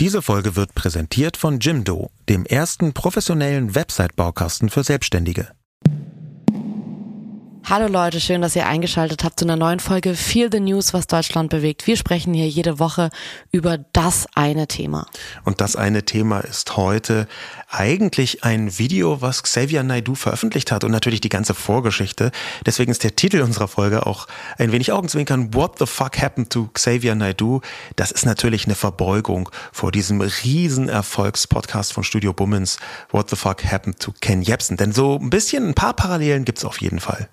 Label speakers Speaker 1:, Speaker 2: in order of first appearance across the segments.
Speaker 1: Diese Folge wird präsentiert von Jimdo, dem ersten professionellen Website-Baukasten für Selbstständige.
Speaker 2: Hallo Leute, schön, dass ihr eingeschaltet habt zu einer neuen Folge Feel the News, was Deutschland bewegt. Wir sprechen hier jede Woche über das eine Thema.
Speaker 1: Und das eine Thema ist heute eigentlich ein Video, was Xavier Naidu veröffentlicht hat und natürlich die ganze Vorgeschichte. Deswegen ist der Titel unserer Folge auch ein wenig Augenzwinkern. What the fuck happened to Xavier Naidu? Das ist natürlich eine Verbeugung vor diesem riesen Erfolgspodcast von Studio Bummens. What the fuck happened to Ken Jebsen? Denn so ein bisschen, ein paar Parallelen gibt's auf jeden Fall.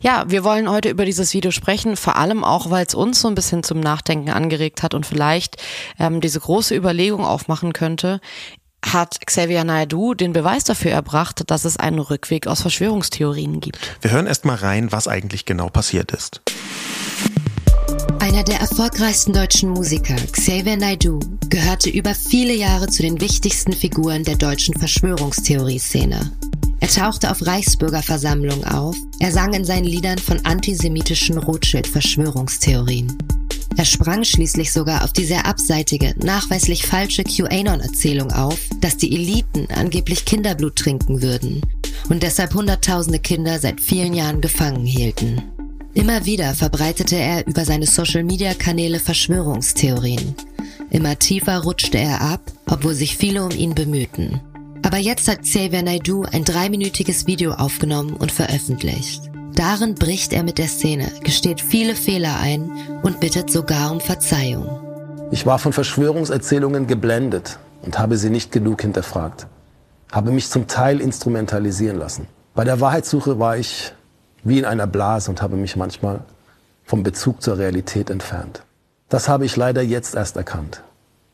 Speaker 2: Ja, wir wollen heute über dieses Video sprechen, vor allem auch, weil es uns so ein bisschen zum Nachdenken angeregt hat und vielleicht ähm, diese große Überlegung aufmachen könnte. Hat Xavier Naidoo den Beweis dafür erbracht, dass es einen Rückweg aus Verschwörungstheorien gibt?
Speaker 1: Wir hören erst mal rein, was eigentlich genau passiert ist.
Speaker 3: Einer der erfolgreichsten deutschen Musiker, Xavier Naidoo, gehörte über viele Jahre zu den wichtigsten Figuren der deutschen Verschwörungstheorie-Szene. Er tauchte auf Reichsbürgerversammlungen auf, er sang in seinen Liedern von antisemitischen Rothschild-Verschwörungstheorien. Er sprang schließlich sogar auf die sehr abseitige, nachweislich falsche QAnon-Erzählung auf, dass die Eliten angeblich Kinderblut trinken würden und deshalb Hunderttausende Kinder seit vielen Jahren gefangen hielten. Immer wieder verbreitete er über seine Social-Media-Kanäle Verschwörungstheorien. Immer tiefer rutschte er ab, obwohl sich viele um ihn bemühten. Aber jetzt hat Xavier Naidoo ein dreiminütiges Video aufgenommen und veröffentlicht. Darin bricht er mit der Szene, gesteht viele Fehler ein und bittet sogar um Verzeihung.
Speaker 4: Ich war von Verschwörungserzählungen geblendet und habe sie nicht genug hinterfragt. Habe mich zum Teil instrumentalisieren lassen. Bei der Wahrheitssuche war ich wie in einer Blase und habe mich manchmal vom Bezug zur Realität entfernt. Das habe ich leider jetzt erst erkannt.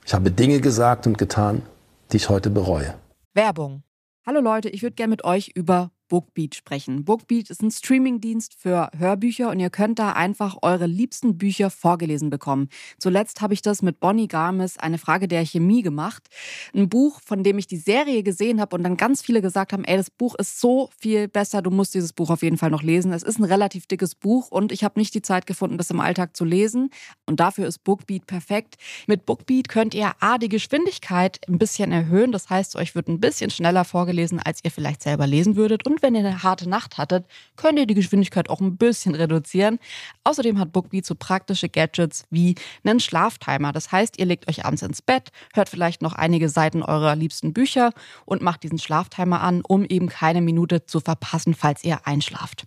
Speaker 4: Ich habe Dinge gesagt und getan, die ich heute bereue.
Speaker 5: Werbung. Hallo Leute, ich würde gerne mit euch über Bookbeat sprechen. Bookbeat ist ein Streamingdienst für Hörbücher und ihr könnt da einfach eure liebsten Bücher vorgelesen bekommen. Zuletzt habe ich das mit Bonnie Garmes, eine Frage der Chemie gemacht. Ein Buch, von dem ich die Serie gesehen habe und dann ganz viele gesagt haben, ey, das Buch ist so viel besser, du musst dieses Buch auf jeden Fall noch lesen. Es ist ein relativ dickes Buch und ich habe nicht die Zeit gefunden, das im Alltag zu lesen und dafür ist Bookbeat perfekt. Mit Bookbeat könnt ihr A, die Geschwindigkeit ein bisschen erhöhen, das heißt, euch wird ein bisschen schneller vorgelesen, als ihr vielleicht selber lesen würdet und und wenn ihr eine harte Nacht hattet, könnt ihr die Geschwindigkeit auch ein bisschen reduzieren. Außerdem hat Bookbeat so praktische Gadgets wie einen Schlaftimer. Das heißt, ihr legt euch abends ins Bett, hört vielleicht noch einige Seiten eurer liebsten Bücher und macht diesen Schlaftimer an, um eben keine Minute zu verpassen, falls ihr einschlaft.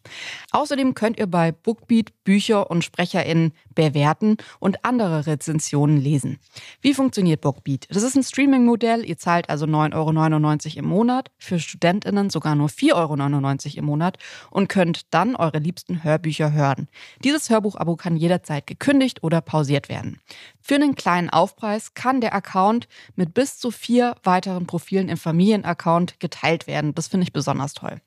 Speaker 5: Außerdem könnt ihr bei Bookbeat Bücher und SprecherInnen bewerten und andere Rezensionen lesen. Wie funktioniert Bookbeat? Das ist ein Streaming-Modell. Ihr zahlt also 9,99 Euro im Monat, für StudentInnen sogar nur 4,99 Euro im Monat und könnt dann eure liebsten Hörbücher hören. Dieses Hörbuchabo kann jederzeit gekündigt oder pausiert werden. Für einen kleinen Aufpreis kann der Account mit bis zu vier weiteren Profilen im Familienaccount geteilt werden. Das finde ich besonders toll.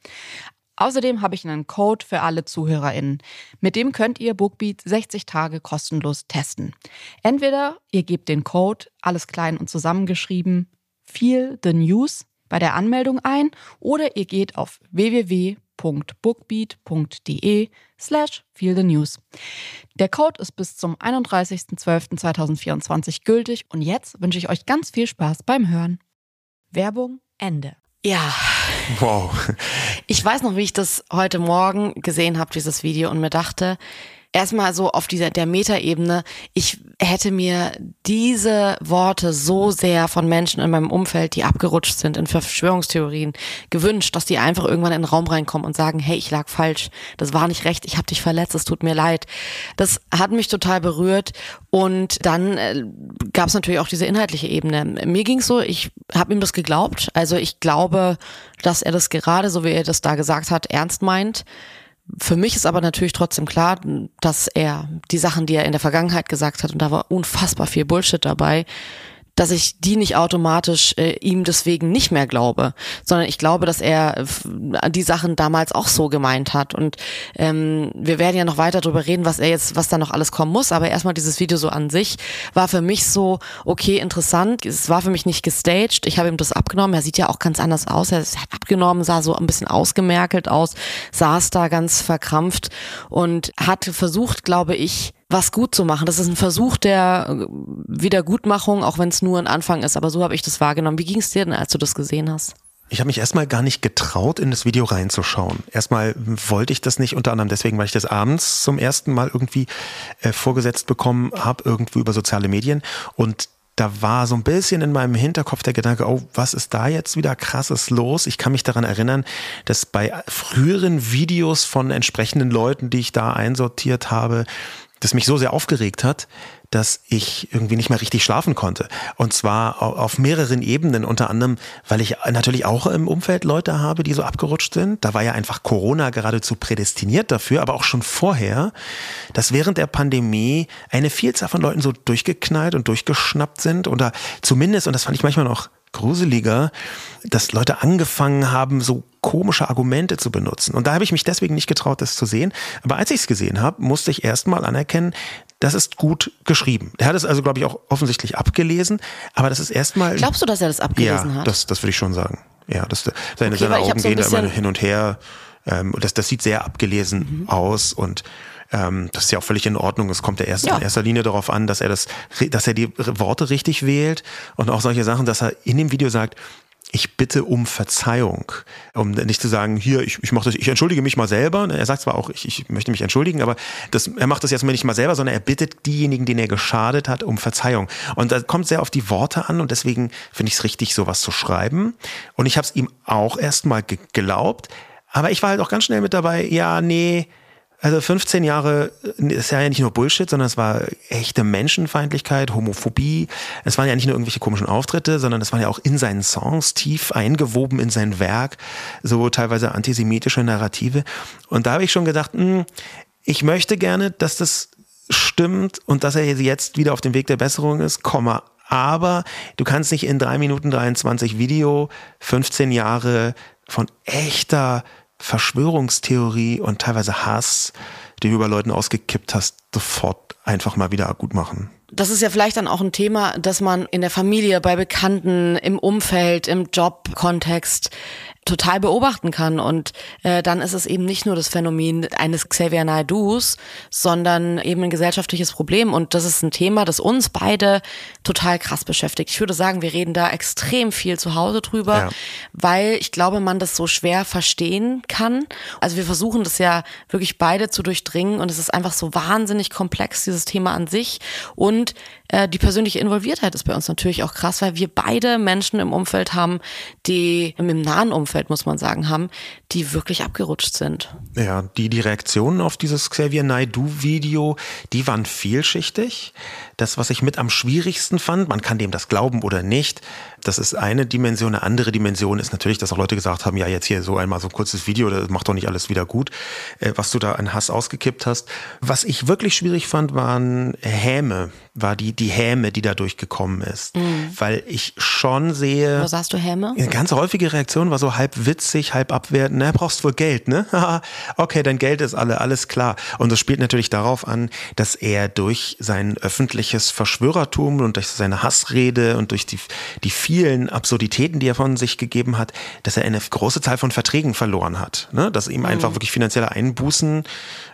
Speaker 5: Außerdem habe ich einen Code für alle ZuhörerInnen. Mit dem könnt ihr Bookbeat 60 Tage kostenlos testen. Entweder ihr gebt den Code, alles klein und zusammengeschrieben, Feel the News bei der Anmeldung ein oder ihr geht auf www.bookbeat.de slash feel the news. Der Code ist bis zum 31.12.2024 gültig und jetzt wünsche ich euch ganz viel Spaß beim Hören. Werbung Ende.
Speaker 2: Ja.
Speaker 1: Wow.
Speaker 2: Ich weiß noch, wie ich das heute Morgen gesehen habe, dieses Video, und mir dachte, erstmal so auf dieser der Metaebene, ich hätte mir diese Worte so sehr von Menschen in meinem Umfeld, die abgerutscht sind in Verschwörungstheorien, gewünscht, dass die einfach irgendwann in den Raum reinkommen und sagen, hey, ich lag falsch, das war nicht recht, ich habe dich verletzt, es tut mir leid. Das hat mich total berührt und dann äh, gab es natürlich auch diese inhaltliche Ebene. Mir ging's so, ich habe ihm das geglaubt, also ich glaube, dass er das gerade, so wie er das da gesagt hat, ernst meint. Für mich ist aber natürlich trotzdem klar, dass er die Sachen, die er in der Vergangenheit gesagt hat, und da war unfassbar viel Bullshit dabei, dass ich die nicht automatisch äh, ihm deswegen nicht mehr glaube, sondern ich glaube, dass er äh, die Sachen damals auch so gemeint hat. Und ähm, wir werden ja noch weiter darüber reden, was er jetzt, was da noch alles kommen muss. Aber erstmal dieses Video so an sich war für mich so, okay, interessant. Es war für mich nicht gestaged. Ich habe ihm das abgenommen. Er sieht ja auch ganz anders aus. Er hat abgenommen, sah so ein bisschen ausgemerkelt aus, saß da ganz verkrampft und hat versucht, glaube ich, was gut zu machen. Das ist ein Versuch der äh, Wiedergutmachung, auch wenn es nur ein Anfang ist. Aber so habe ich das wahrgenommen. Wie ging es dir denn, als du das gesehen hast?
Speaker 1: Ich habe mich erstmal gar nicht getraut, in das Video reinzuschauen. Erstmal wollte ich das nicht, unter anderem deswegen, weil ich das abends zum ersten Mal irgendwie äh, vorgesetzt bekommen habe, irgendwo über soziale Medien. Und da war so ein bisschen in meinem Hinterkopf der Gedanke, oh, was ist da jetzt wieder krasses los? Ich kann mich daran erinnern, dass bei früheren Videos von entsprechenden Leuten, die ich da einsortiert habe, das mich so sehr aufgeregt hat, dass ich irgendwie nicht mehr richtig schlafen konnte. Und zwar auf mehreren Ebenen, unter anderem, weil ich natürlich auch im Umfeld Leute habe, die so abgerutscht sind. Da war ja einfach Corona geradezu prädestiniert dafür, aber auch schon vorher, dass während der Pandemie eine Vielzahl von Leuten so durchgeknallt und durchgeschnappt sind oder zumindest, und das fand ich manchmal noch gruseliger, dass Leute angefangen haben, so komische Argumente zu benutzen. Und da habe ich mich deswegen nicht getraut, das zu sehen. Aber als ich es gesehen habe, musste ich erstmal anerkennen, das ist gut geschrieben. Der hat es also, glaube ich, auch offensichtlich abgelesen. Aber das ist erstmal.
Speaker 2: Glaubst du, dass er das abgelesen
Speaker 1: ja,
Speaker 2: hat?
Speaker 1: Das, das würde ich schon sagen. Ja, das, seine,
Speaker 2: okay,
Speaker 1: seine Augen
Speaker 2: so
Speaker 1: gehen da immer hin und her. Ähm, das, das sieht sehr abgelesen mhm. aus und ähm, das ist ja auch völlig in Ordnung. Es kommt ja erst ja. in erster Linie darauf an, dass er das, dass er die Worte richtig wählt und auch solche Sachen, dass er in dem Video sagt, ich bitte um Verzeihung, um nicht zu sagen, hier, ich, ich mache das, ich entschuldige mich mal selber. Er sagt zwar auch, ich, ich möchte mich entschuldigen, aber das, er macht das jetzt mal nicht mal selber, sondern er bittet diejenigen, denen er geschadet hat, um Verzeihung. Und da kommt sehr auf die Worte an und deswegen finde ich es richtig, sowas zu schreiben. Und ich habe es ihm auch erstmal geglaubt, aber ich war halt auch ganz schnell mit dabei, ja, nee, also 15 Jahre äh, ist ja nicht nur Bullshit, sondern es war echte Menschenfeindlichkeit, Homophobie. Es waren ja nicht nur irgendwelche komischen Auftritte, sondern es waren ja auch in seinen Songs tief eingewoben in sein Werk, so teilweise antisemitische Narrative. Und da habe ich schon gedacht, mh, hm, ich möchte gerne, dass das stimmt und dass er jetzt wieder auf dem Weg der Besserung ist, Komma. Aber du kannst nicht in drei Minuten 23 Video 15 Jahre von echter Verschwörungstheorie und teilweise Hass, den du über Leuten ausgekippt hast, sofort einfach mal wieder gut machen.
Speaker 2: Das ist ja vielleicht dann auch ein Thema, dass man in der Familie, bei Bekannten, im Umfeld, im Jobkontext total beobachten kann. Und äh, dann ist es eben nicht nur das Phänomen eines Xavier Naidus, sondern eben ein gesellschaftliches Problem. Und das ist ein Thema, das uns beide total krass beschäftigt. Ich würde sagen, wir reden da extrem viel zu Hause drüber, ja. weil ich glaube, man das so schwer verstehen kann. Also wir versuchen das ja wirklich beide zu durchdringen und es ist einfach so wahnsinnig komplex, dieses Thema an sich. Und äh, die persönliche Involviertheit ist bei uns natürlich auch krass, weil wir beide Menschen im Umfeld haben, die im nahen Umfeld, muss man sagen, haben, die wirklich abgerutscht sind.
Speaker 1: Ja, die, die Reaktionen auf dieses Xavier Naidoo-Video, die waren vielschichtig. Das, was ich mit am schwierigsten fand, man kann dem das glauben oder nicht, das ist eine Dimension. Eine andere Dimension ist natürlich, dass auch Leute gesagt haben, ja, jetzt hier so einmal so ein kurzes Video, das macht doch nicht alles wieder gut, äh, was du da an Hass ausgekippt hast. Was ich wirklich schwierig fand, waren Häme, war die, die Häme, die da durchgekommen ist. Mhm. Weil ich schon sehe.
Speaker 2: Wo sagst du Häme?
Speaker 1: Eine ganz häufige Reaktion war so halb witzig, halb abwertend. Na, brauchst wohl Geld, ne? okay, dein Geld ist alle, alles klar. Und das spielt natürlich darauf an, dass er durch sein öffentliches Verschwörertum und durch seine Hassrede und durch die, die vielen Absurditäten, die er von sich gegeben hat, dass er eine große Zahl von Verträgen verloren hat. Ne? Dass ihm mhm. einfach wirklich finanzielle Einbußen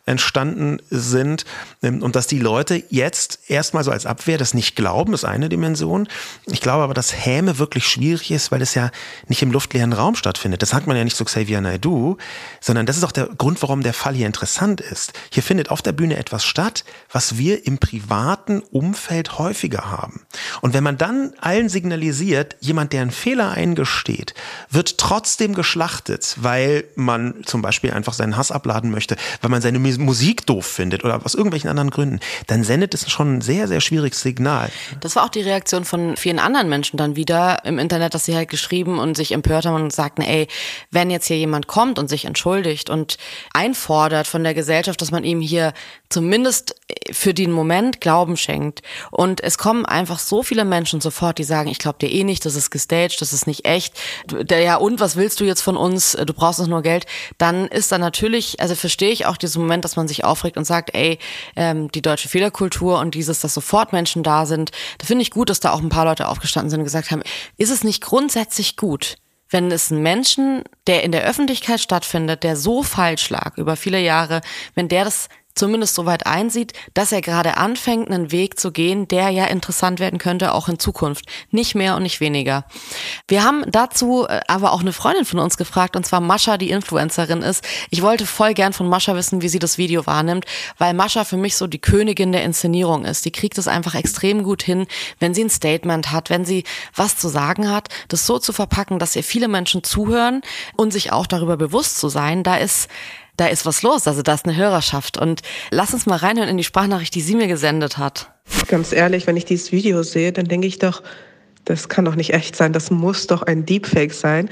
Speaker 1: entstanden sind ähm, und dass die Leute jetzt erstmal so als Abwehr das nicht glauben, ist eine Dimension. Ich glaube aber, dass Häme wirklich schwierig ist, weil es ja nicht im luftleeren Raum stattfindet. Das sagt man ja nicht so Xavier Naidoo, sondern das ist auch der Grund, warum der Fall hier interessant ist. Hier findet auf der Bühne etwas statt, was wir im privaten Umfeld häufiger haben. Und wenn man dann allen signalisiert, jemand, der einen Fehler eingesteht, wird trotzdem geschlachtet, weil man zum Beispiel einfach seinen Hass abladen möchte, weil man seine Musik doof findet oder aus irgendwelchen anderen Gründen, dann sendet es schon ein sehr, sehr schwieriges Signal.
Speaker 2: Das war auch die Reaktion von vielen anderen Menschen dann wieder im Internet, dass sie halt geschrieben und sich empört haben und sagten, ey, wenn jetzt hier jemand kommt und sich entschuldigt und einfordert von der Gesellschaft, dass man ihm hier zumindest für den Moment Glauben schenkt und es kommen einfach so viele Menschen sofort, die sagen, ich glaube dir eh nicht, das ist gestaged, das ist nicht echt. Ja, und was willst du jetzt von uns? Du brauchst uns nur Geld. Dann ist da natürlich, also verstehe ich auch diesen Moment, dass man sich aufregt und sagt, ey, ähm, die deutsche Fehlerkultur und dieses, dass sofort Menschen da sind. Da finde ich gut, dass da auch ein paar Leute aufgestanden sind und gesagt haben, ist es nicht grundsätzlich gut, wenn es einen Menschen, der in der Öffentlichkeit stattfindet, der so falsch lag über viele Jahre, wenn der das zumindest so weit einsieht, dass er gerade anfängt, einen Weg zu gehen, der ja interessant werden könnte, auch in Zukunft. Nicht mehr und nicht weniger. Wir haben dazu äh, aber auch eine Freundin von uns gefragt, und zwar Mascha, die Influencerin ist. Ich wollte voll gern von Mascha wissen, wie sie das Video wahrnimmt, weil Mascha für mich so die Königin der Inszenierung ist. Die kriegt es einfach extrem gut hin, wenn sie ein Statement hat, wenn sie was zu sagen hat, das so zu verpacken, dass ihr viele Menschen zuhören und sich auch darüber bewusst zu sein. Da ist da ist was los, also da ist eine Hörerschaft. Und lass uns mal reinhören in die Sprachnachricht, die sie mir gesendet hat.
Speaker 6: Ganz ehrlich, wenn ich dieses Video sehe, dann denke ich doch, das kann doch nicht echt sein, das muss doch ein Deepfake sein.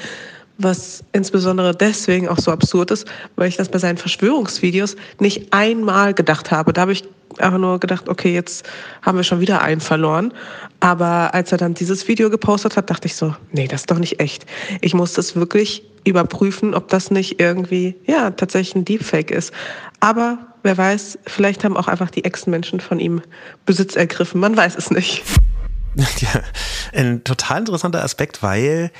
Speaker 6: Was insbesondere deswegen auch so absurd ist, weil ich das bei seinen Verschwörungsvideos nicht einmal gedacht habe. Da habe ich einfach nur gedacht, okay, jetzt haben wir schon wieder einen verloren. Aber als er dann dieses Video gepostet hat, dachte ich so, nee, das ist doch nicht echt. Ich muss das wirklich überprüfen, ob das nicht irgendwie, ja, tatsächlich ein Deepfake ist. Aber wer weiß, vielleicht haben auch einfach die Ex-Menschen von ihm Besitz ergriffen. Man weiß es nicht.
Speaker 1: Ja, ein total interessanter Aspekt, weil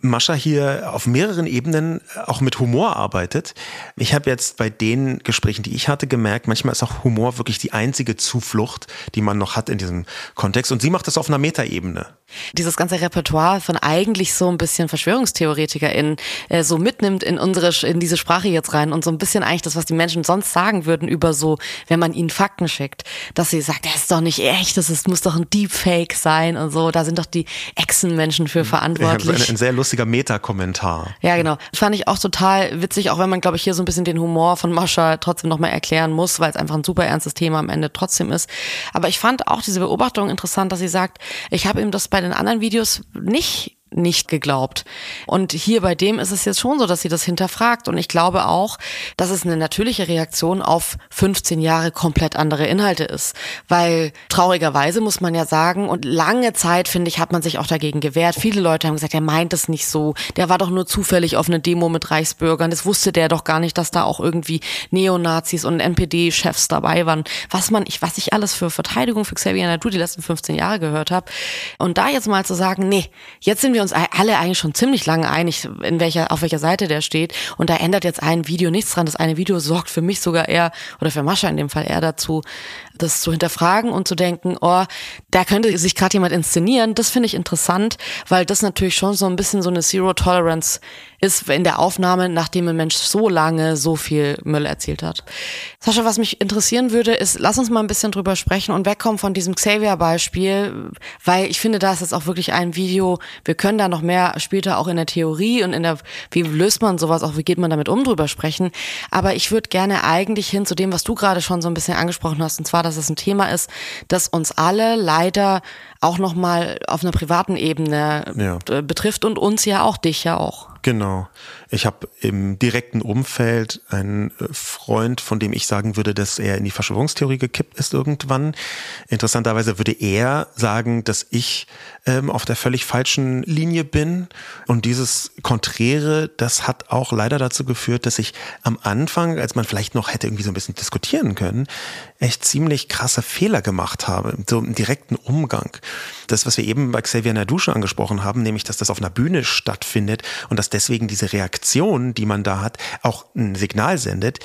Speaker 1: Mascha hier auf mehreren Ebenen auch mit Humor arbeitet. Ich habe jetzt bei den Gesprächen, die ich hatte, gemerkt, manchmal ist auch Humor wirklich die einzige Zuflucht, die man noch hat in diesem Kontext. Und sie macht das auf einer Metaebene.
Speaker 2: Dieses ganze Repertoire von eigentlich so ein bisschen VerschwörungstheoretikerInnen äh, so mitnimmt in unsere, in diese Sprache jetzt rein und so ein bisschen eigentlich das, was die Menschen sonst sagen würden über so, wenn man ihnen Fakten schickt, dass sie sagt, das ist doch nicht echt, das ist, muss doch ein Deepfake sein und so. Da sind doch die Echsenmenschen für verantwortlich.
Speaker 1: Ja, lustiger Meta-Kommentar.
Speaker 2: Ja, genau. Das fand ich auch total witzig, auch wenn man, glaube ich, hier so ein bisschen den Humor von Mascha trotzdem nochmal erklären muss, weil es einfach ein super ernstes Thema am Ende trotzdem ist. Aber ich fand auch diese Beobachtung interessant, dass sie sagt, ich habe ihm das bei den anderen Videos nicht nicht geglaubt. Und hier bei dem ist es jetzt schon so, dass sie das hinterfragt. Und ich glaube auch, dass es eine natürliche Reaktion auf 15 Jahre komplett andere Inhalte ist. Weil traurigerweise muss man ja sagen, und lange Zeit, finde ich, hat man sich auch dagegen gewehrt. Viele Leute haben gesagt, er meint es nicht so. Der war doch nur zufällig auf eine Demo mit Reichsbürgern. Das wusste der doch gar nicht, dass da auch irgendwie Neonazis und NPD-Chefs dabei waren. Was man, ich, was ich alles für Verteidigung für Xavier Nadu die letzten 15 Jahre gehört habe. Und da jetzt mal zu sagen, nee, jetzt sind wir wir uns alle eigentlich schon ziemlich lange einig, in welcher, auf welcher Seite der steht. Und da ändert jetzt ein Video nichts dran. Das eine Video sorgt für mich sogar eher, oder für Mascha in dem Fall eher dazu, das zu hinterfragen und zu denken, oh, da könnte sich gerade jemand inszenieren. Das finde ich interessant, weil das natürlich schon so ein bisschen so eine Zero Tolerance ist in der Aufnahme, nachdem ein Mensch so lange so viel Müll erzählt hat. Sascha, was mich interessieren würde, ist, lass uns mal ein bisschen drüber sprechen und wegkommen von diesem Xavier-Beispiel, weil ich finde, da ist jetzt auch wirklich ein Video, wir können da noch mehr später auch in der Theorie und in der, wie löst man sowas, auch wie geht man damit um, drüber sprechen. Aber ich würde gerne eigentlich hin zu dem, was du gerade schon so ein bisschen angesprochen hast, und zwar, dass es ein Thema ist, das uns alle leider auch nochmal auf einer privaten Ebene ja. betrifft und uns ja auch, dich ja auch.
Speaker 1: Genau. Ich habe im direkten Umfeld einen äh, Freund, von dem ich sagen würde, dass er in die Verschwörungstheorie gekippt ist irgendwann. Interessanterweise würde er sagen, dass ich ähm, auf der völlig falschen Linie bin. Und dieses Konträre, das hat auch leider dazu geführt, dass ich am Anfang, als man vielleicht noch hätte irgendwie so ein bisschen diskutieren können, echt ziemlich krasse Fehler gemacht habe, so im direkten Umgang. Das, was wir eben bei Xavier Nadu schon angesprochen haben, nämlich, dass das auf einer Bühne stattfindet und dass deswegen diese Reaktion, die man da hat, auch ein Signal sendet,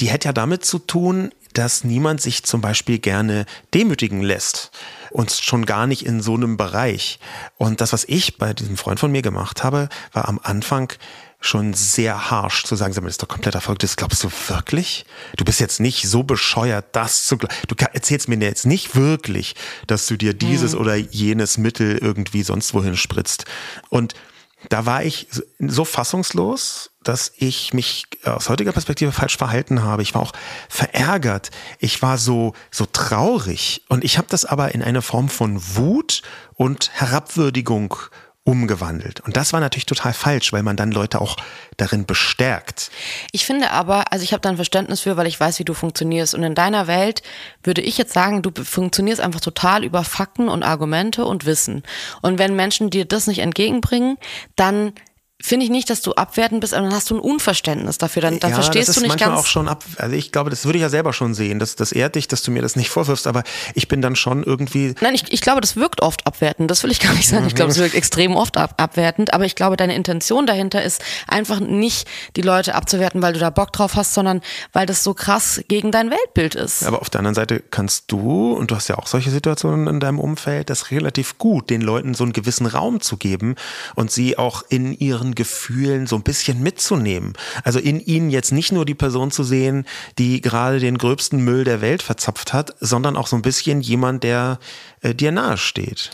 Speaker 1: die hätte ja damit zu tun, dass niemand sich zum Beispiel gerne demütigen lässt. Und schon gar nicht in so einem Bereich. Und das, was ich bei diesem Freund von mir gemacht habe, war am Anfang schon sehr harsh zu sagen, das ist doch kompletter Erfolg. Das glaubst du wirklich? Du bist jetzt nicht so bescheuert, das zu glauben. Du erzählst mir jetzt nicht wirklich, dass du dir dieses mhm. oder jenes Mittel irgendwie sonst wohin spritzt. Und da war ich so fassungslos, dass ich mich aus heutiger Perspektive falsch verhalten habe. Ich war auch verärgert. Ich war so, so traurig. Und ich habe das aber in eine Form von Wut und Herabwürdigung umgewandelt. Und das war natürlich total falsch, weil man dann Leute auch darin bestärkt.
Speaker 2: Ich finde aber, also ich habe da ein Verständnis für, weil ich weiß, wie du funktionierst. Und in deiner Welt würde ich jetzt sagen, du funktionierst einfach total über Fakten und Argumente und Wissen. Und wenn Menschen dir das nicht entgegenbringen, dann finde ich nicht, dass du abwertend bist, aber dann hast du ein Unverständnis dafür. Dann, dann
Speaker 1: ja,
Speaker 2: verstehst
Speaker 1: das ist
Speaker 2: du nicht
Speaker 1: manchmal
Speaker 2: ganz.
Speaker 1: auch schon ab. Also ich glaube, das würde ich ja selber schon sehen. Das, das ehrt dich, dass du mir das nicht vorwirfst, aber ich bin dann schon irgendwie.
Speaker 2: Nein, ich, ich glaube, das wirkt oft abwertend. Das will ich gar nicht sagen. Ich glaube, es wirkt extrem oft ab, abwertend. Aber ich glaube, deine Intention dahinter ist einfach nicht, die Leute abzuwerten, weil du da Bock drauf hast, sondern weil das so krass gegen dein Weltbild ist.
Speaker 1: Aber auf der anderen Seite kannst du, und du hast ja auch solche Situationen in deinem Umfeld, das relativ gut, den Leuten so einen gewissen Raum zu geben und sie auch in ihren Gefühlen so ein bisschen mitzunehmen. Also in ihnen jetzt nicht nur die Person zu sehen, die gerade den gröbsten Müll der Welt verzapft hat, sondern auch so ein bisschen jemand, der äh, dir nahe steht.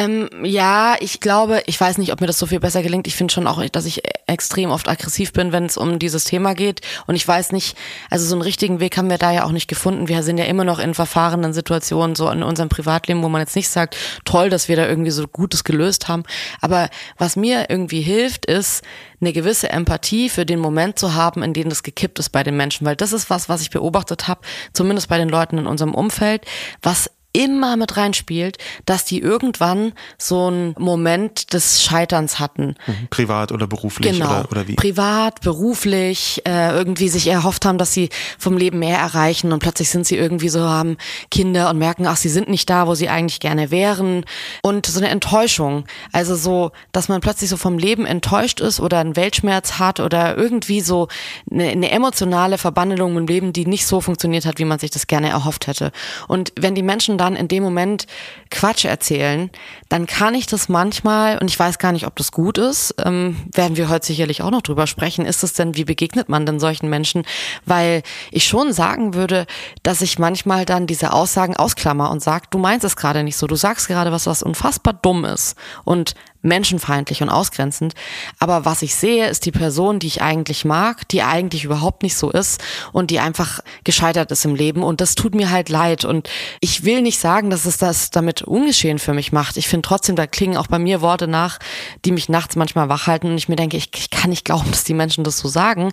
Speaker 2: Ähm, ja, ich glaube, ich weiß nicht, ob mir das so viel besser gelingt. Ich finde schon auch, dass ich extrem oft aggressiv bin, wenn es um dieses Thema geht. Und ich weiß nicht, also so einen richtigen Weg haben wir da ja auch nicht gefunden. Wir sind ja immer noch in verfahrenen Situationen, so in unserem Privatleben, wo man jetzt nicht sagt, toll, dass wir da irgendwie so Gutes gelöst haben. Aber was mir irgendwie hilft, ist, eine gewisse Empathie für den Moment zu haben, in dem das gekippt ist bei den Menschen. Weil das ist was, was ich beobachtet habe, zumindest bei den Leuten in unserem Umfeld, was immer mit reinspielt, dass die irgendwann so einen Moment des Scheiterns hatten.
Speaker 1: Mhm. Privat oder beruflich
Speaker 2: Genau.
Speaker 1: oder, oder wie?
Speaker 2: Privat, beruflich, äh, irgendwie sich erhofft haben, dass sie vom Leben mehr erreichen und plötzlich sind sie irgendwie so, haben Kinder und merken, ach, sie sind nicht da, wo sie eigentlich gerne wären. Und so eine Enttäuschung. Also so, dass man plötzlich so vom Leben enttäuscht ist oder einen Weltschmerz hat oder irgendwie so eine, eine emotionale Verbandelung im Leben, die nicht so funktioniert hat, wie man sich das gerne erhofft hätte. Und wenn die Menschen dann in dem Moment Quatsch erzählen, dann kann ich das manchmal, und ich weiß gar nicht, ob das gut ist, ähm, werden wir heute sicherlich auch noch drüber sprechen, ist es denn, wie begegnet man denn solchen Menschen? Weil ich schon sagen würde, dass ich manchmal dann diese Aussagen ausklammer und sage, du meinst es gerade nicht so, du sagst gerade was, was unfassbar dumm ist und menschenfeindlich und ausgrenzend. Aber was ich sehe, ist die Person, die ich eigentlich mag, die eigentlich überhaupt nicht so ist und die einfach gescheitert ist im Leben. Und das tut mir halt leid. Und ich will nicht sagen, dass es das damit ungeschehen für mich macht. Ich finde trotzdem, da klingen auch bei mir Worte nach, die mich nachts manchmal wach halten und ich mir denke, ich, ich kann nicht glauben, dass die Menschen das so sagen.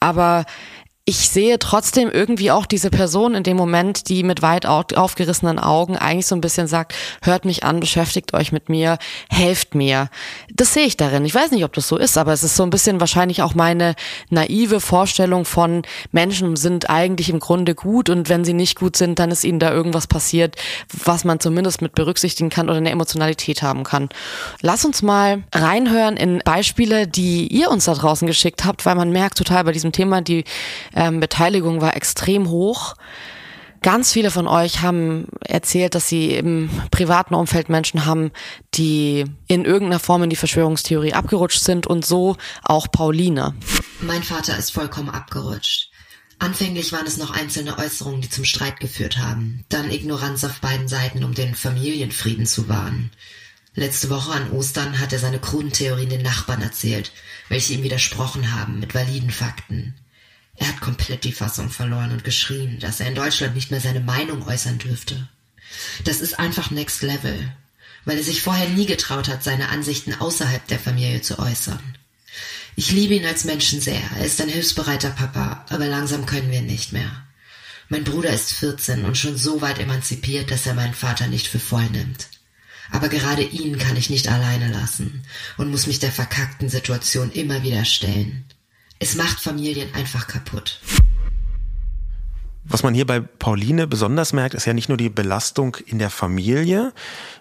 Speaker 2: Aber ich sehe trotzdem irgendwie auch diese Person in dem Moment, die mit weit au- aufgerissenen Augen eigentlich so ein bisschen sagt, hört mich an, beschäftigt euch mit mir, helft mir. Das sehe ich darin. Ich weiß nicht, ob das so ist, aber es ist so ein bisschen wahrscheinlich auch meine naive Vorstellung von Menschen sind eigentlich im Grunde gut und wenn sie nicht gut sind, dann ist ihnen da irgendwas passiert, was man zumindest mit berücksichtigen kann oder eine Emotionalität haben kann. Lass uns mal reinhören in Beispiele, die ihr uns da draußen geschickt habt, weil man merkt total bei diesem Thema, die ähm, Beteiligung war extrem hoch. Ganz viele von euch haben erzählt, dass sie im privaten Umfeld Menschen haben, die in irgendeiner Form in die Verschwörungstheorie abgerutscht sind und so auch Pauline.
Speaker 3: Mein Vater ist vollkommen abgerutscht. Anfänglich waren es noch einzelne Äußerungen, die zum Streit geführt haben, dann Ignoranz auf beiden Seiten, um den Familienfrieden zu wahren. Letzte Woche an Ostern hat er seine kruden Theorien den Nachbarn erzählt, welche ihm widersprochen haben mit validen Fakten. Er hat komplett die Fassung verloren und geschrien, dass er in Deutschland nicht mehr seine Meinung äußern dürfte. Das ist einfach Next Level, weil er sich vorher nie getraut hat, seine Ansichten außerhalb der Familie zu äußern. Ich liebe ihn als Menschen sehr. Er ist ein hilfsbereiter Papa, aber langsam können wir nicht mehr. Mein Bruder ist 14 und schon so weit emanzipiert, dass er meinen Vater nicht für voll nimmt. Aber gerade ihn kann ich nicht alleine lassen und muss mich der verkackten Situation immer wieder stellen. Es macht Familien einfach kaputt.
Speaker 1: Was man hier bei Pauline besonders merkt, ist ja nicht nur die Belastung in der Familie,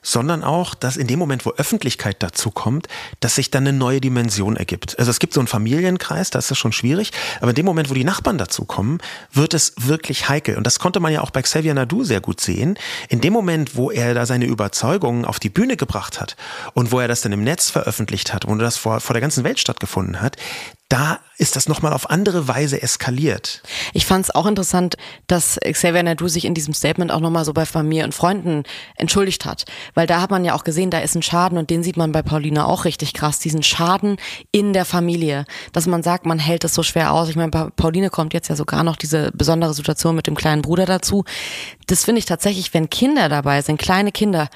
Speaker 1: sondern auch, dass in dem Moment, wo Öffentlichkeit dazu kommt, dass sich dann eine neue Dimension ergibt. Also es gibt so einen Familienkreis, da ist das schon schwierig, aber in dem Moment, wo die Nachbarn dazu kommen, wird es wirklich heikel. Und das konnte man ja auch bei Xavier Nadu sehr gut sehen. In dem Moment, wo er da seine Überzeugungen auf die Bühne gebracht hat und wo er das dann im Netz veröffentlicht hat und das vor, vor der ganzen Welt stattgefunden hat, da ist das nochmal auf andere Weise eskaliert.
Speaker 2: Ich fand es auch interessant, dass Xavier Nadu sich in diesem Statement auch nochmal so bei Familie und Freunden entschuldigt hat. Weil da hat man ja auch gesehen, da ist ein Schaden und den sieht man bei Paulina auch richtig krass, diesen Schaden in der Familie. Dass man sagt, man hält es so schwer aus. Ich meine, bei Pauline kommt jetzt ja sogar noch diese besondere Situation mit dem kleinen Bruder dazu. Das finde ich tatsächlich, wenn Kinder dabei sind, kleine Kinder,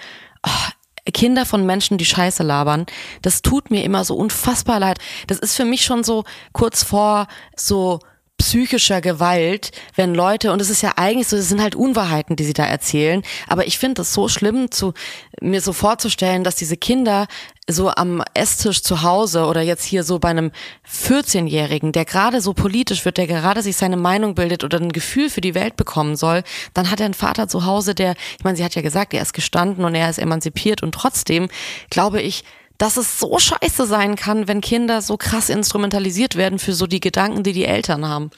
Speaker 2: oh, Kinder von Menschen, die Scheiße labern, das tut mir immer so unfassbar leid. Das ist für mich schon so kurz vor so psychischer Gewalt, wenn Leute, und es ist ja eigentlich so, es sind halt Unwahrheiten, die sie da erzählen, aber ich finde es so schlimm, zu, mir so vorzustellen, dass diese Kinder so am Esstisch zu Hause oder jetzt hier so bei einem 14-Jährigen, der gerade so politisch wird, der gerade sich seine Meinung bildet oder ein Gefühl für die Welt bekommen soll, dann hat er einen Vater zu Hause, der, ich meine, sie hat ja gesagt, er ist gestanden und er ist emanzipiert und trotzdem glaube ich, dass es so scheiße sein kann, wenn Kinder so krass instrumentalisiert werden für so die Gedanken, die die Eltern haben.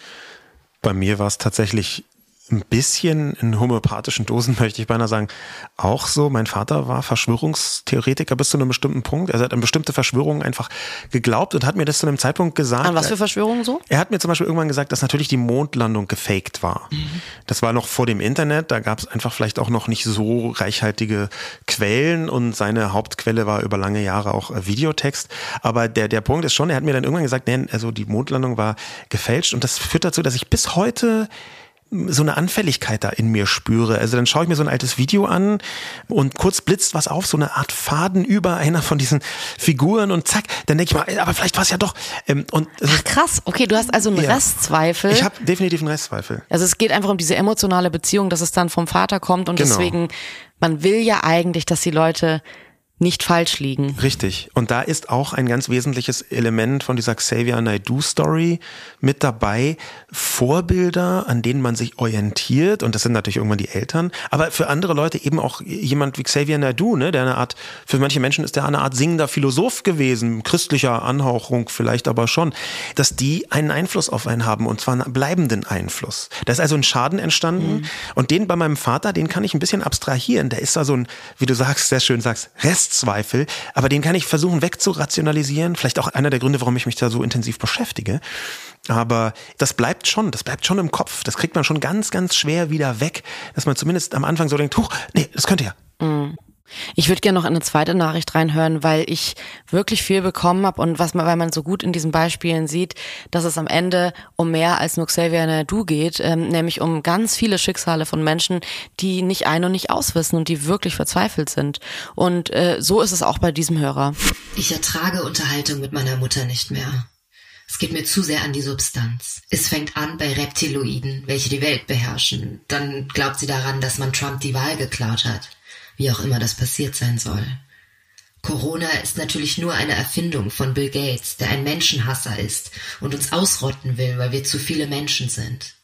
Speaker 1: Bei mir war es tatsächlich ein bisschen in homöopathischen Dosen, möchte ich beinahe sagen, auch so. Mein Vater war Verschwörungstheoretiker bis zu einem bestimmten Punkt. Also er hat an bestimmte Verschwörungen einfach geglaubt und hat mir das zu einem Zeitpunkt gesagt.
Speaker 2: An was für Verschwörungen so?
Speaker 1: Er hat mir zum Beispiel irgendwann gesagt, dass natürlich die Mondlandung gefaked war. Mhm. Das war noch vor dem Internet, da gab es einfach vielleicht auch noch nicht so reichhaltige Quellen und seine Hauptquelle war über lange Jahre auch äh, Videotext. Aber der, der Punkt ist schon, er hat mir dann irgendwann gesagt, nee, also die Mondlandung war gefälscht und das führt dazu, dass ich bis heute so eine Anfälligkeit da in mir spüre. Also dann schaue ich mir so ein altes Video an und kurz blitzt was auf, so eine Art Faden über einer von diesen Figuren und zack, dann denke ich mal, aber vielleicht war es ja doch.
Speaker 2: Ähm, und Ach krass, okay, du hast also einen ja. Restzweifel.
Speaker 1: Ich habe definitiv einen Restzweifel.
Speaker 2: Also es geht einfach um diese emotionale Beziehung, dass es dann vom Vater kommt und genau. deswegen, man will ja eigentlich, dass die Leute nicht falsch liegen.
Speaker 1: Richtig. Und da ist auch ein ganz wesentliches Element von dieser Xavier Naidoo Story mit dabei. Vorbilder, an denen man sich orientiert. Und das sind natürlich irgendwann die Eltern. Aber für andere Leute eben auch jemand wie Xavier Naidoo, ne, der eine Art, für manche Menschen ist der eine Art singender Philosoph gewesen, christlicher Anhauchung vielleicht aber schon, dass die einen Einfluss auf einen haben und zwar einen bleibenden Einfluss. Da ist also ein Schaden entstanden. Mhm. Und den bei meinem Vater, den kann ich ein bisschen abstrahieren. Der ist da so ein, wie du sagst, sehr schön sagst, Rest Selbstzweifel, aber den kann ich versuchen wegzurationalisieren. Vielleicht auch einer der Gründe, warum ich mich da so intensiv beschäftige. Aber das bleibt schon, das bleibt schon im Kopf. Das kriegt man schon ganz, ganz schwer wieder weg, dass man zumindest am Anfang so denkt, huch, nee, das könnte ja.
Speaker 2: Mhm. Ich würde gerne noch eine zweite Nachricht reinhören, weil ich wirklich viel bekommen habe und was man, weil man so gut in diesen Beispielen sieht, dass es am Ende um mehr als nur Xavier Nadu geht, ähm, nämlich um ganz viele Schicksale von Menschen, die nicht ein und nicht auswissen und die wirklich verzweifelt sind. Und äh, so ist es auch bei diesem Hörer.
Speaker 3: Ich ertrage Unterhaltung mit meiner Mutter nicht mehr. Es geht mir zu sehr an die Substanz. Es fängt an bei Reptiloiden, welche die Welt beherrschen. Dann glaubt sie daran, dass man Trump die Wahl geklaut hat wie auch immer das passiert sein soll. Corona ist natürlich nur eine Erfindung von Bill Gates, der ein Menschenhasser ist und uns ausrotten will, weil wir zu viele Menschen sind.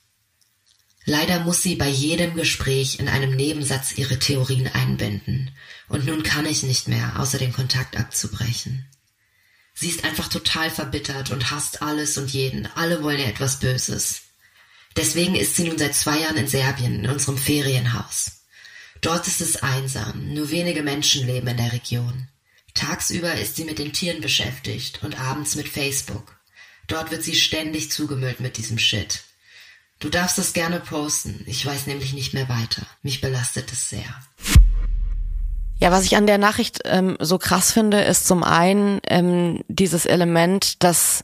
Speaker 3: Leider muss sie bei jedem Gespräch in einem Nebensatz ihre Theorien einbinden. Und nun kann ich nicht mehr, außer den Kontakt abzubrechen. Sie ist einfach total verbittert und hasst alles und jeden. Alle wollen ihr etwas Böses. Deswegen ist sie nun seit zwei Jahren in Serbien, in unserem Ferienhaus. Dort ist es einsam, nur wenige Menschen leben in der Region. Tagsüber ist sie mit den Tieren beschäftigt und abends mit Facebook. Dort wird sie ständig zugemüllt mit diesem Shit. Du darfst es gerne posten, ich weiß nämlich nicht mehr weiter. Mich belastet es sehr.
Speaker 2: Ja, was ich an der Nachricht ähm, so krass finde, ist zum einen ähm, dieses Element, dass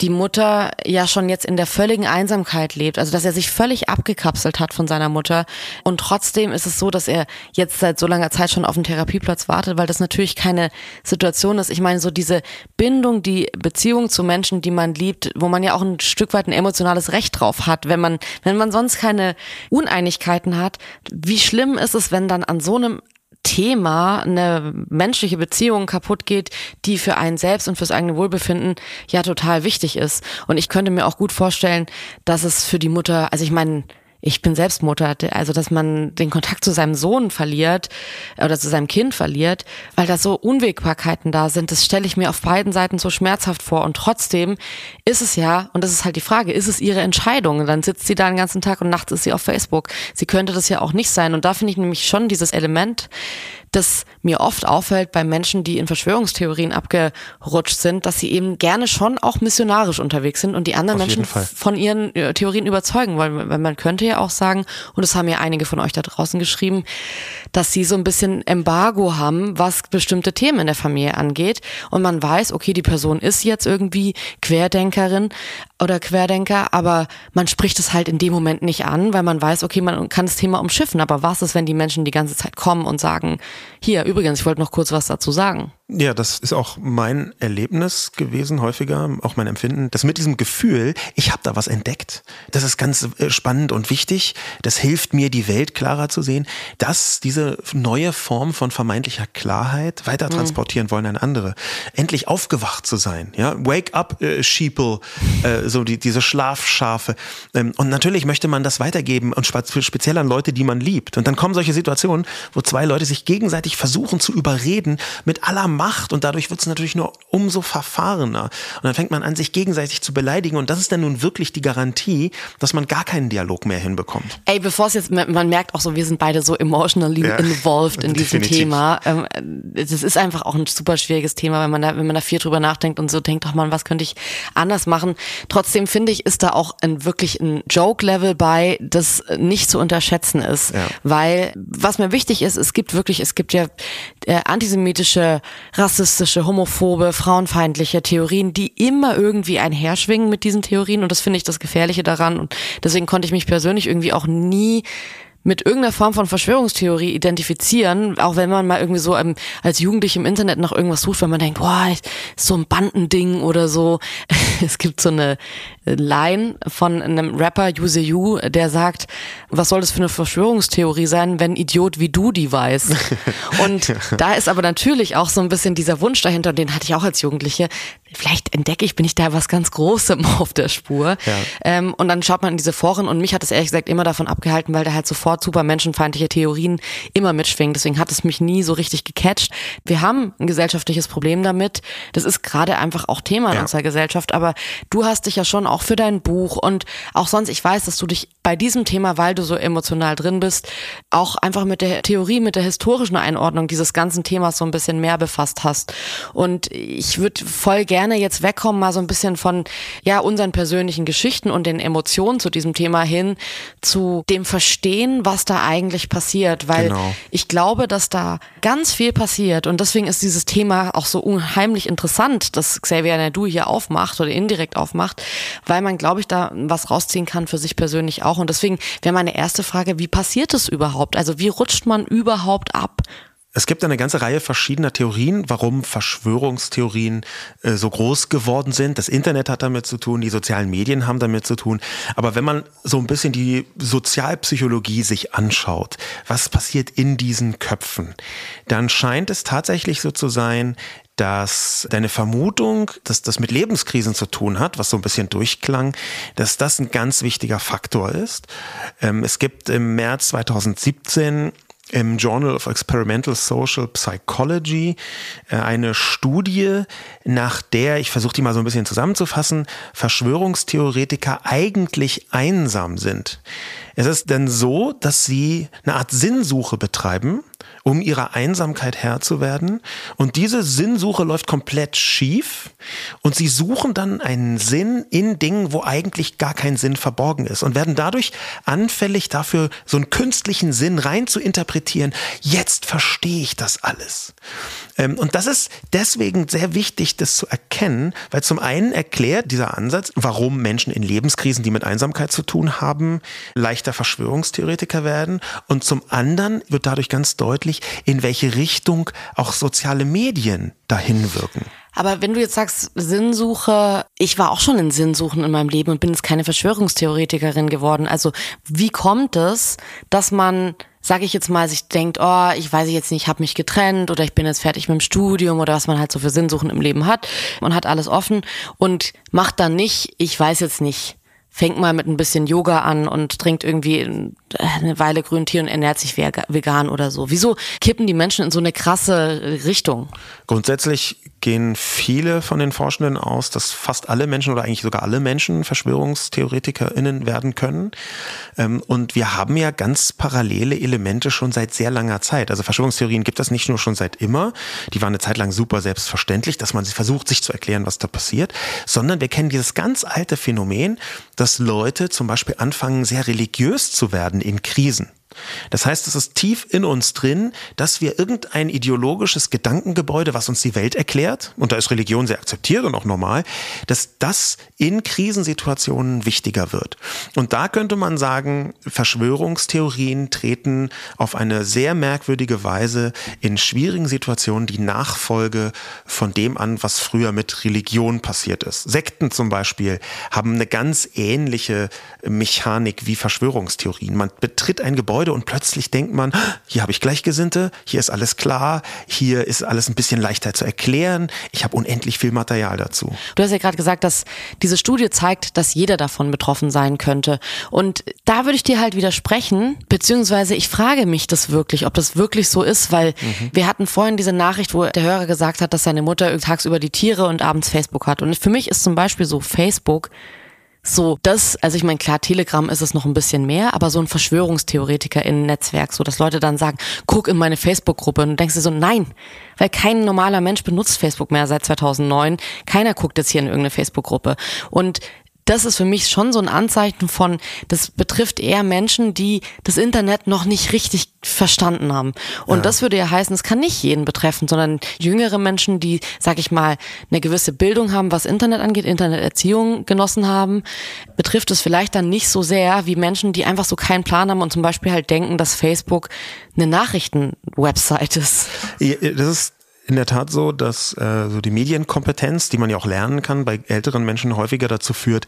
Speaker 2: die Mutter ja schon jetzt in der völligen Einsamkeit lebt, also dass er sich völlig abgekapselt hat von seiner Mutter und trotzdem ist es so, dass er jetzt seit so langer Zeit schon auf den Therapieplatz wartet, weil das natürlich keine Situation ist. Ich meine, so diese Bindung, die Beziehung zu Menschen, die man liebt, wo man ja auch ein Stück weit ein emotionales Recht drauf hat, wenn man wenn man sonst keine Uneinigkeiten hat, wie schlimm ist es, wenn dann an so einem Thema eine menschliche Beziehung kaputt geht, die für einen selbst und fürs eigene Wohlbefinden ja total wichtig ist. Und ich könnte mir auch gut vorstellen, dass es für die Mutter, also ich meine, ich bin selbst Mutter, also dass man den Kontakt zu seinem Sohn verliert oder zu seinem Kind verliert, weil da so Unwägbarkeiten da sind, das stelle ich mir auf beiden Seiten so schmerzhaft vor. Und trotzdem ist es ja, und das ist halt die Frage, ist es ihre Entscheidung? Und dann sitzt sie da den ganzen Tag und nachts ist sie auf Facebook. Sie könnte das ja auch nicht sein. Und da finde ich nämlich schon dieses Element, das mir oft auffällt bei Menschen, die in Verschwörungstheorien abgerutscht sind, dass sie eben gerne schon auch missionarisch unterwegs sind und die anderen Menschen von ihren äh, Theorien überzeugen wollen. Weil man könnte ja auch sagen, und das haben ja einige von euch da draußen geschrieben, dass sie so ein bisschen Embargo haben, was bestimmte Themen in der Familie angeht. Und man weiß, okay, die Person ist jetzt irgendwie Querdenkerin oder Querdenker, aber man spricht es halt in dem Moment nicht an, weil man weiß, okay, man kann das Thema umschiffen. Aber was ist, wenn die Menschen die ganze Zeit kommen und sagen, hier, übrigens, ich wollte noch kurz was dazu sagen.
Speaker 1: Ja, das ist auch mein Erlebnis gewesen, häufiger, auch mein Empfinden, dass mit diesem Gefühl, ich habe da was entdeckt, das ist ganz äh, spannend und wichtig, das hilft mir, die Welt klarer zu sehen, dass diese neue Form von vermeintlicher Klarheit weiter mhm. transportieren wollen an andere. Endlich aufgewacht zu sein, ja, wake up, äh, Sheeple, äh, so die, diese Schlafschafe. Ähm, und natürlich möchte man das weitergeben und speziell an Leute, die man liebt. Und dann kommen solche Situationen, wo zwei Leute sich gegenseitig versuchen zu überreden mit aller Macht und dadurch wird es natürlich nur umso verfahrener. Und dann fängt man an, sich gegenseitig zu beleidigen und das ist dann nun wirklich die Garantie, dass man gar keinen Dialog mehr hinbekommt.
Speaker 2: Ey, bevor es jetzt, man merkt auch so, wir sind beide so emotionally ja, involved in diesem. Thema. Ähm, das ist einfach auch ein super schwieriges Thema, wenn man da, wenn man da viel drüber nachdenkt und so denkt, ach man, was könnte ich anders machen? Trotzdem finde ich, ist da auch ein, wirklich ein Joke-Level bei, das nicht zu unterschätzen ist. Ja. Weil, was mir wichtig ist, es gibt wirklich, es gibt ja äh, antisemitische rassistische, homophobe, frauenfeindliche Theorien, die immer irgendwie einherschwingen mit diesen Theorien. Und das finde ich das Gefährliche daran. Und deswegen konnte ich mich persönlich irgendwie auch nie mit irgendeiner Form von Verschwörungstheorie identifizieren, auch wenn man mal irgendwie so ähm, als Jugendlich im Internet nach irgendwas sucht, wenn man denkt, boah, so ein Bandending oder so. Es gibt so eine Line von einem Rapper, Use You, der sagt, was soll das für eine Verschwörungstheorie sein, wenn Idiot wie du die weiß? Und da ist aber natürlich auch so ein bisschen dieser Wunsch dahinter, den hatte ich auch als Jugendliche, vielleicht entdecke ich, bin ich da was ganz Großem auf der Spur. Ja. Ähm, und dann schaut man in diese Foren und mich hat es ehrlich gesagt immer davon abgehalten, weil da halt sofort super menschenfeindliche Theorien immer mitschwingen. Deswegen hat es mich nie so richtig gecatcht. Wir haben ein gesellschaftliches Problem damit. Das ist gerade einfach auch Thema in ja. unserer Gesellschaft. Aber du hast dich ja schon auch für dein Buch und auch sonst, ich weiß, dass du dich bei diesem Thema, weil du so emotional drin bist, auch einfach mit der Theorie, mit der historischen Einordnung dieses ganzen Themas so ein bisschen mehr befasst hast. Und ich würde voll gerne jetzt wegkommen, mal so ein bisschen von ja unseren persönlichen Geschichten und den Emotionen zu diesem Thema hin zu dem Verstehen, was da eigentlich passiert, weil genau. ich glaube, dass da ganz viel passiert und deswegen ist dieses Thema auch so unheimlich interessant, dass Xavier Naidu hier aufmacht oder indirekt aufmacht, weil man, glaube ich, da was rausziehen kann für sich persönlich auch und deswegen wäre meine erste Frage, wie passiert es überhaupt? Also wie rutscht man überhaupt ab
Speaker 1: es gibt eine ganze Reihe verschiedener Theorien, warum Verschwörungstheorien äh, so groß geworden sind. Das Internet hat damit zu tun, die sozialen Medien haben damit zu tun. Aber wenn man so ein bisschen die Sozialpsychologie sich anschaut, was passiert in diesen Köpfen, dann scheint es tatsächlich so zu sein, dass deine Vermutung, dass das mit Lebenskrisen zu tun hat, was so ein bisschen durchklang, dass das ein ganz wichtiger Faktor ist. Ähm, es gibt im März 2017 im Journal of Experimental Social Psychology äh, eine Studie, nach der, ich versuche die mal so ein bisschen zusammenzufassen, Verschwörungstheoretiker eigentlich einsam sind. Es ist denn so, dass sie eine Art Sinnsuche betreiben, um ihrer Einsamkeit Herr zu werden. Und diese Sinnsuche läuft komplett schief. Und sie suchen dann einen Sinn in Dingen, wo eigentlich gar kein Sinn verborgen ist. Und werden dadurch anfällig dafür, so einen künstlichen Sinn rein zu interpretieren. Jetzt verstehe ich das alles. Ähm, und das ist deswegen sehr wichtig, das zu erkennen, weil zum einen erklärt dieser Ansatz, warum Menschen in Lebenskrisen, die mit Einsamkeit zu tun haben, leichter Verschwörungstheoretiker werden und zum anderen wird dadurch ganz deutlich, in welche Richtung auch soziale Medien dahin wirken.
Speaker 2: Aber wenn du jetzt sagst Sinnsuche, ich war auch schon in Sinnsuchen in meinem Leben und bin jetzt keine Verschwörungstheoretikerin geworden. Also wie kommt es, dass man sage ich jetzt mal, sich denkt, oh, ich weiß jetzt nicht, ich habe mich getrennt oder ich bin jetzt fertig mit dem Studium oder was man halt so für Sinnsuchen im Leben hat und hat alles offen und macht dann nicht, ich weiß jetzt nicht, fängt mal mit ein bisschen Yoga an und trinkt irgendwie eine Weile Grüntee und ernährt sich vegan oder so. Wieso kippen die Menschen in so eine krasse Richtung?
Speaker 1: Grundsätzlich gehen viele von den Forschenden aus, dass fast alle Menschen oder eigentlich sogar alle Menschen VerschwörungstheoretikerInnen werden können. Ähm, und wir haben ja ganz parallele Elemente schon seit sehr langer Zeit. Also Verschwörungstheorien gibt es nicht nur schon seit immer. Die waren eine Zeit lang super selbstverständlich, dass man versucht, sich zu erklären, was da passiert, sondern wir kennen dieses ganz alte Phänomen, dass Leute zum Beispiel anfangen, sehr religiös zu werden in Krisen. Das heißt, es ist tief in uns drin, dass wir irgendein ideologisches Gedankengebäude, was uns die Welt erklärt, und da ist Religion sehr akzeptiert und auch normal, dass das in Krisensituationen wichtiger wird. Und da könnte man sagen, Verschwörungstheorien treten auf eine sehr merkwürdige Weise in schwierigen Situationen die Nachfolge von dem an, was früher mit Religion passiert ist. Sekten zum Beispiel haben eine ganz ähnliche Mechanik wie Verschwörungstheorien. Man betritt ein Gebäude und plötzlich denkt man, hier habe ich Gleichgesinnte, hier ist alles klar, hier ist alles ein bisschen leichter zu erklären, ich habe unendlich viel Material dazu.
Speaker 2: Du hast ja gerade gesagt, dass diese Studie zeigt, dass jeder davon betroffen sein könnte. Und da würde ich dir halt widersprechen, beziehungsweise ich frage mich das wirklich, ob das wirklich so ist, weil mhm. wir hatten vorhin diese Nachricht, wo der Hörer gesagt hat, dass seine Mutter tagsüber die Tiere und abends Facebook hat. Und für mich ist zum Beispiel so Facebook so das, also ich meine, klar, Telegram ist es noch ein bisschen mehr, aber so ein Verschwörungstheoretiker in Netzwerk, so dass Leute dann sagen, guck in meine Facebook-Gruppe und du denkst dir so, nein, weil kein normaler Mensch benutzt Facebook mehr seit 2009. Keiner guckt jetzt hier in irgendeine Facebook-Gruppe. Und das ist für mich schon so ein Anzeichen von, das betrifft eher Menschen, die das Internet noch nicht richtig verstanden haben. Und ja. das würde ja heißen, es kann nicht jeden betreffen, sondern jüngere Menschen, die, sag ich mal, eine gewisse Bildung haben, was Internet angeht, Interneterziehung genossen haben, betrifft es vielleicht dann nicht so sehr wie Menschen, die einfach so keinen Plan haben und zum Beispiel halt denken, dass Facebook eine Nachrichtenwebsite ist.
Speaker 1: Das ist in der Tat so, dass äh, so die Medienkompetenz, die man ja auch lernen kann, bei älteren Menschen häufiger dazu führt,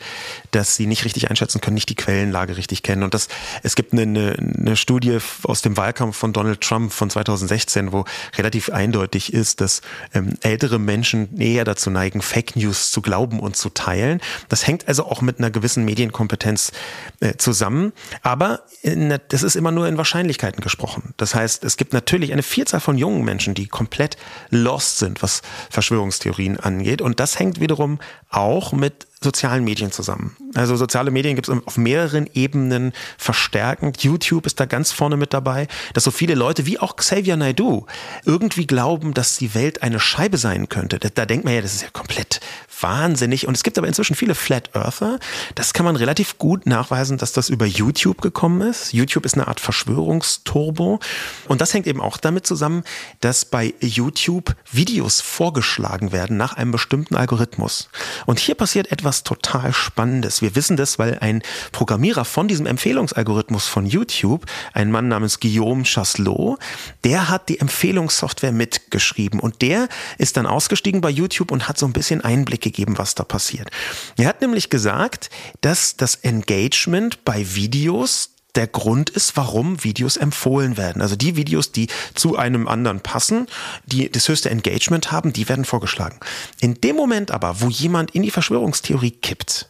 Speaker 1: dass sie nicht richtig einschätzen können, nicht die Quellenlage richtig kennen. Und das, es gibt eine, eine, eine Studie aus dem Wahlkampf von Donald Trump von 2016, wo relativ eindeutig ist, dass ähm, ältere Menschen eher dazu neigen, Fake News zu glauben und zu teilen. Das hängt also auch mit einer gewissen Medienkompetenz äh, zusammen. Aber in, das ist immer nur in Wahrscheinlichkeiten gesprochen. Das heißt, es gibt natürlich eine Vielzahl von jungen Menschen, die komplett lost sind, was Verschwörungstheorien angeht. Und das hängt wiederum auch mit sozialen Medien zusammen. Also soziale Medien gibt es auf mehreren Ebenen verstärkend. YouTube ist da ganz vorne mit dabei, dass so viele Leute wie auch Xavier Naidoo irgendwie glauben, dass die Welt eine Scheibe sein könnte. Da denkt man ja, das ist ja komplett wahnsinnig. Und es gibt aber inzwischen viele Flat Earther. Das kann man relativ gut nachweisen, dass das über YouTube gekommen ist. YouTube ist eine Art Verschwörungsturbo. Und das hängt eben auch damit zusammen, dass bei YouTube Videos vorgeschlagen werden nach einem bestimmten Algorithmus. Und hier passiert etwas was total Spannendes. Wir wissen das, weil ein Programmierer von diesem Empfehlungsalgorithmus von YouTube, ein Mann namens Guillaume Chaslot, der hat die Empfehlungssoftware mitgeschrieben und der ist dann ausgestiegen bei YouTube und hat so ein bisschen Einblick gegeben, was da passiert. Er hat nämlich gesagt, dass das Engagement bei Videos der Grund ist, warum Videos empfohlen werden. Also die Videos, die zu einem anderen passen, die das höchste Engagement haben, die werden vorgeschlagen. In dem Moment aber, wo jemand in die Verschwörungstheorie kippt,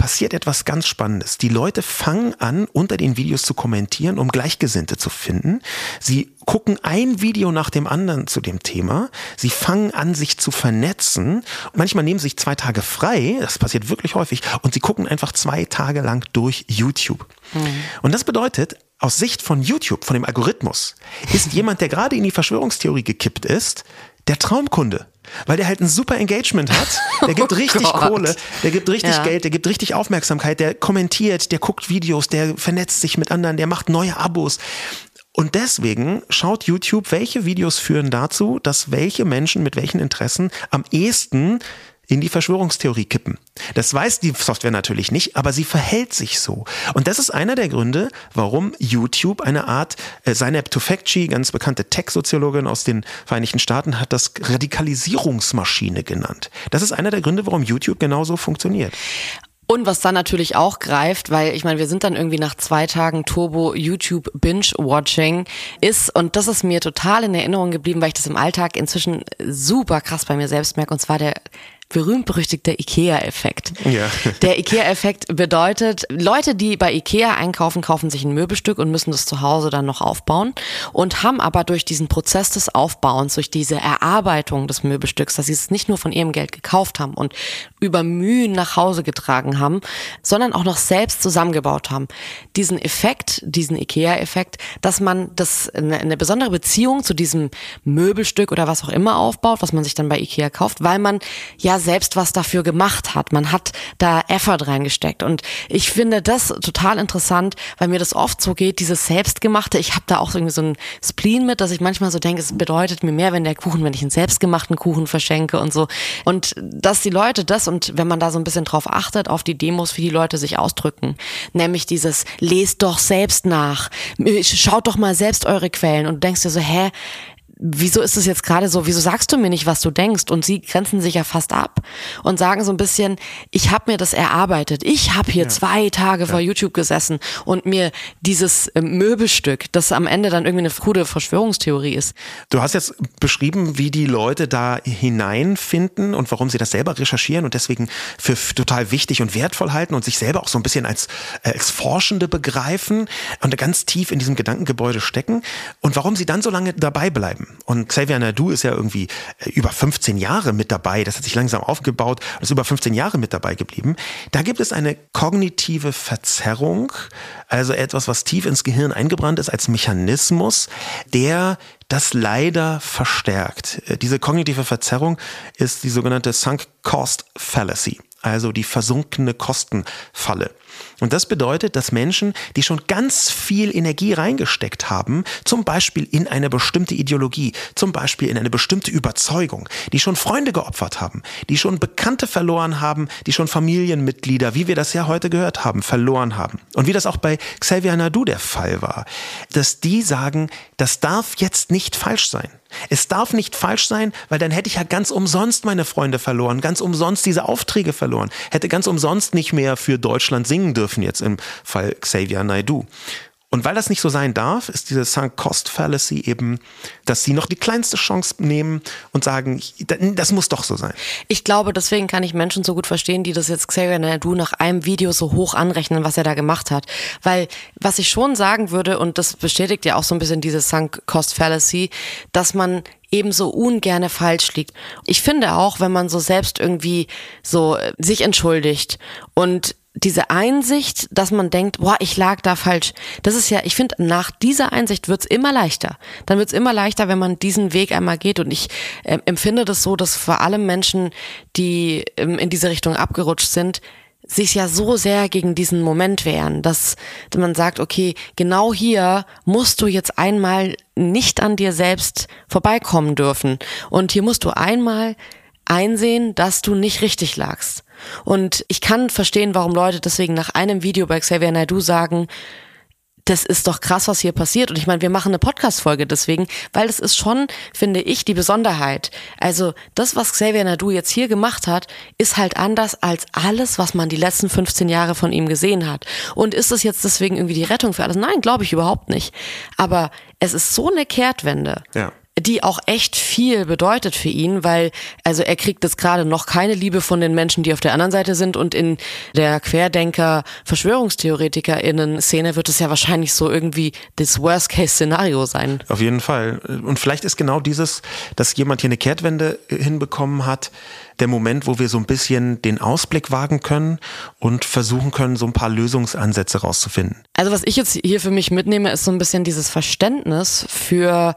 Speaker 1: passiert etwas ganz Spannendes. Die Leute fangen an, unter den Videos zu kommentieren, um Gleichgesinnte zu finden. Sie gucken ein Video nach dem anderen zu dem Thema. Sie fangen an, sich zu vernetzen. Manchmal nehmen sie sich zwei Tage frei. Das passiert wirklich häufig. Und sie gucken einfach zwei Tage lang durch YouTube. Mhm. Und das bedeutet, aus Sicht von YouTube, von dem Algorithmus, ist jemand, der gerade in die Verschwörungstheorie gekippt ist, der Traumkunde. Weil der halt ein super Engagement hat. Der gibt oh richtig Gott. Kohle, der gibt richtig ja. Geld, der gibt richtig Aufmerksamkeit, der kommentiert, der guckt Videos, der vernetzt sich mit anderen, der macht neue Abos. Und deswegen schaut YouTube, welche Videos führen dazu, dass welche Menschen mit welchen Interessen am ehesten in die Verschwörungstheorie kippen. Das weiß die Software natürlich nicht, aber sie verhält sich so. Und das ist einer der Gründe, warum YouTube eine Art, äh, Zainab Tufekci, ganz bekannte Tech-Soziologin aus den Vereinigten Staaten, hat das Radikalisierungsmaschine genannt. Das ist einer der Gründe, warum YouTube genauso funktioniert.
Speaker 2: Und was dann natürlich auch greift, weil ich meine, wir sind dann irgendwie nach zwei Tagen Turbo YouTube Binge-Watching ist, und das ist mir total in Erinnerung geblieben, weil ich das im Alltag inzwischen super krass bei mir selbst merke, und zwar der berühmt-berüchtigter IKEA-Effekt. Ja. Der IKEA-Effekt bedeutet, Leute, die bei IKEA einkaufen, kaufen sich ein Möbelstück und müssen das zu Hause dann noch aufbauen und haben aber durch diesen Prozess des Aufbauens, durch diese Erarbeitung des Möbelstücks, dass sie es nicht nur von ihrem Geld gekauft haben und über Mühen nach Hause getragen haben, sondern auch noch selbst zusammengebaut haben. Diesen Effekt, diesen IKEA-Effekt, dass man das eine, eine besondere Beziehung zu diesem Möbelstück oder was auch immer aufbaut, was man sich dann bei IKEA kauft, weil man ja selbst was dafür gemacht hat. Man hat da Effort reingesteckt. Und ich finde das total interessant, weil mir das oft so geht, dieses Selbstgemachte. Ich habe da auch irgendwie so ein Spleen mit, dass ich manchmal so denke, es bedeutet mir mehr, wenn der Kuchen, wenn ich einen selbstgemachten Kuchen verschenke und so. Und dass die Leute das und wenn man da so ein bisschen drauf achtet, auf die Demos, wie die Leute sich ausdrücken, nämlich dieses lest doch selbst nach, schaut doch mal selbst eure Quellen und du denkst dir so, hä, wieso ist es jetzt gerade so, wieso sagst du mir nicht, was du denkst? Und sie grenzen sich ja fast ab und sagen so ein bisschen, ich habe mir das erarbeitet. Ich habe hier ja. zwei Tage ja. vor YouTube gesessen und mir dieses äh, Möbelstück, das am Ende dann irgendwie eine krude Verschwörungstheorie ist.
Speaker 1: Du hast jetzt beschrieben, wie die Leute da hineinfinden und warum sie das selber recherchieren und deswegen für total wichtig und wertvoll halten und sich selber auch so ein bisschen als, äh, als Forschende begreifen und ganz tief in diesem Gedankengebäude stecken und warum sie dann so lange dabei bleiben. Und Xavier Nadu ist ja irgendwie äh, über 15 Jahre mit dabei. Das hat sich langsam aufgebaut und ist über 15 Jahre mit dabei geblieben. Da gibt es eine kognitive Verzerrung, also etwas, was tief ins Gehirn eingebrannt ist als Mechanismus, der das leider verstärkt. Äh, diese kognitive Verzerrung ist die sogenannte Sunk Cost Fallacy also die versunkene Kostenfalle. Und das bedeutet, dass Menschen, die schon ganz viel Energie reingesteckt haben, zum Beispiel in eine bestimmte Ideologie, zum Beispiel in eine bestimmte Überzeugung, die schon Freunde geopfert haben, die schon Bekannte verloren haben, die schon Familienmitglieder, wie wir das ja heute gehört haben, verloren haben. Und wie das auch bei Xavier Nadu der Fall war, dass die sagen, das darf jetzt nicht falsch sein. Es darf nicht falsch sein, weil dann hätte ich ja ganz umsonst meine Freunde verloren, ganz umsonst diese Aufträge verloren, hätte ganz umsonst nicht mehr für Deutschland singen dürfen, jetzt im Fall Xavier Naidu. Und weil das nicht so sein darf, ist diese Sunk Cost Fallacy eben, dass sie noch die kleinste Chance nehmen und sagen, das muss doch so sein.
Speaker 2: Ich glaube, deswegen kann ich Menschen so gut verstehen, die das jetzt Xavier Naidu nach einem Video so hoch anrechnen, was er da gemacht hat. Weil was ich schon sagen würde, und das bestätigt ja auch so ein bisschen diese Sunk Cost Fallacy, dass man ebenso ungerne falsch liegt. Ich finde auch, wenn man so selbst irgendwie so äh, sich entschuldigt und diese Einsicht, dass man denkt, boah, ich lag da falsch. Das ist ja, ich finde, nach dieser Einsicht wird's immer leichter. Dann wird's immer leichter, wenn man diesen Weg einmal geht. Und ich äh, empfinde das so, dass vor allem Menschen, die ähm, in diese Richtung abgerutscht sind, sich ja so sehr gegen diesen Moment wehren, dass man sagt, okay, genau hier musst du jetzt einmal nicht an dir selbst vorbeikommen dürfen. Und hier musst du einmal einsehen, dass du nicht richtig lagst. Und ich kann verstehen, warum Leute deswegen nach einem Video bei Xavier Naidoo sagen, das ist doch krass, was hier passiert. Und ich meine, wir machen eine Podcast-Folge deswegen, weil das ist schon, finde ich, die Besonderheit. Also das, was Xavier Nadu jetzt hier gemacht hat, ist halt anders als alles, was man die letzten 15 Jahre von ihm gesehen hat. Und ist es jetzt deswegen irgendwie die Rettung für alles? Nein, glaube ich überhaupt nicht. Aber es ist so eine Kehrtwende. Ja die auch echt viel bedeutet für ihn, weil also er kriegt jetzt gerade noch keine Liebe von den Menschen, die auf der anderen Seite sind und in der Querdenker Verschwörungstheoretikerinnen Szene wird es ja wahrscheinlich so irgendwie das Worst Case Szenario sein.
Speaker 1: Auf jeden Fall und vielleicht ist genau dieses, dass jemand hier eine Kehrtwende hinbekommen hat, der Moment, wo wir so ein bisschen den Ausblick wagen können und versuchen können, so ein paar Lösungsansätze rauszufinden.
Speaker 2: Also was ich jetzt hier für mich mitnehme, ist so ein bisschen dieses Verständnis für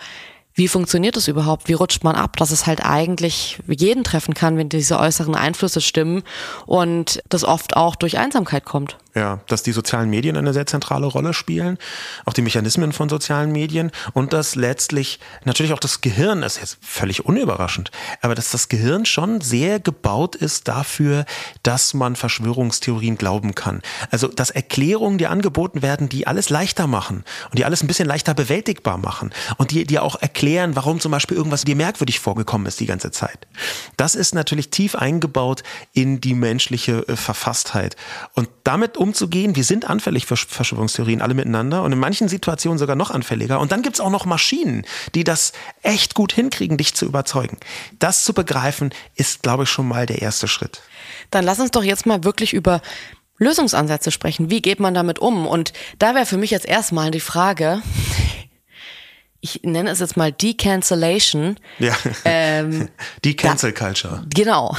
Speaker 2: wie funktioniert das überhaupt? Wie rutscht man ab, dass es halt eigentlich jeden treffen kann, wenn diese äußeren Einflüsse stimmen und das oft auch durch Einsamkeit kommt?
Speaker 1: Ja, dass die sozialen Medien eine sehr zentrale Rolle spielen, auch die Mechanismen von sozialen Medien und dass letztlich natürlich auch das Gehirn, das ist jetzt völlig unüberraschend, aber dass das Gehirn schon sehr gebaut ist dafür, dass man Verschwörungstheorien glauben kann. Also, dass Erklärungen dir angeboten werden, die alles leichter machen und die alles ein bisschen leichter bewältigbar machen und die dir auch erklären, warum zum Beispiel irgendwas dir merkwürdig vorgekommen ist die ganze Zeit. Das ist natürlich tief eingebaut in die menschliche äh, Verfasstheit und damit umzugehen. Wir sind anfällig für Verschwörungstheorien, alle miteinander und in manchen Situationen sogar noch anfälliger. Und dann gibt's auch noch Maschinen, die das echt gut hinkriegen, dich zu überzeugen. Das zu begreifen, ist, glaube ich, schon mal der erste Schritt.
Speaker 2: Dann lass uns doch jetzt mal wirklich über Lösungsansätze sprechen. Wie geht man damit um? Und da wäre für mich jetzt erstmal die Frage, ich nenne es jetzt mal Decancellation.
Speaker 1: Ja. Ähm, die Cancel Culture.
Speaker 2: genau.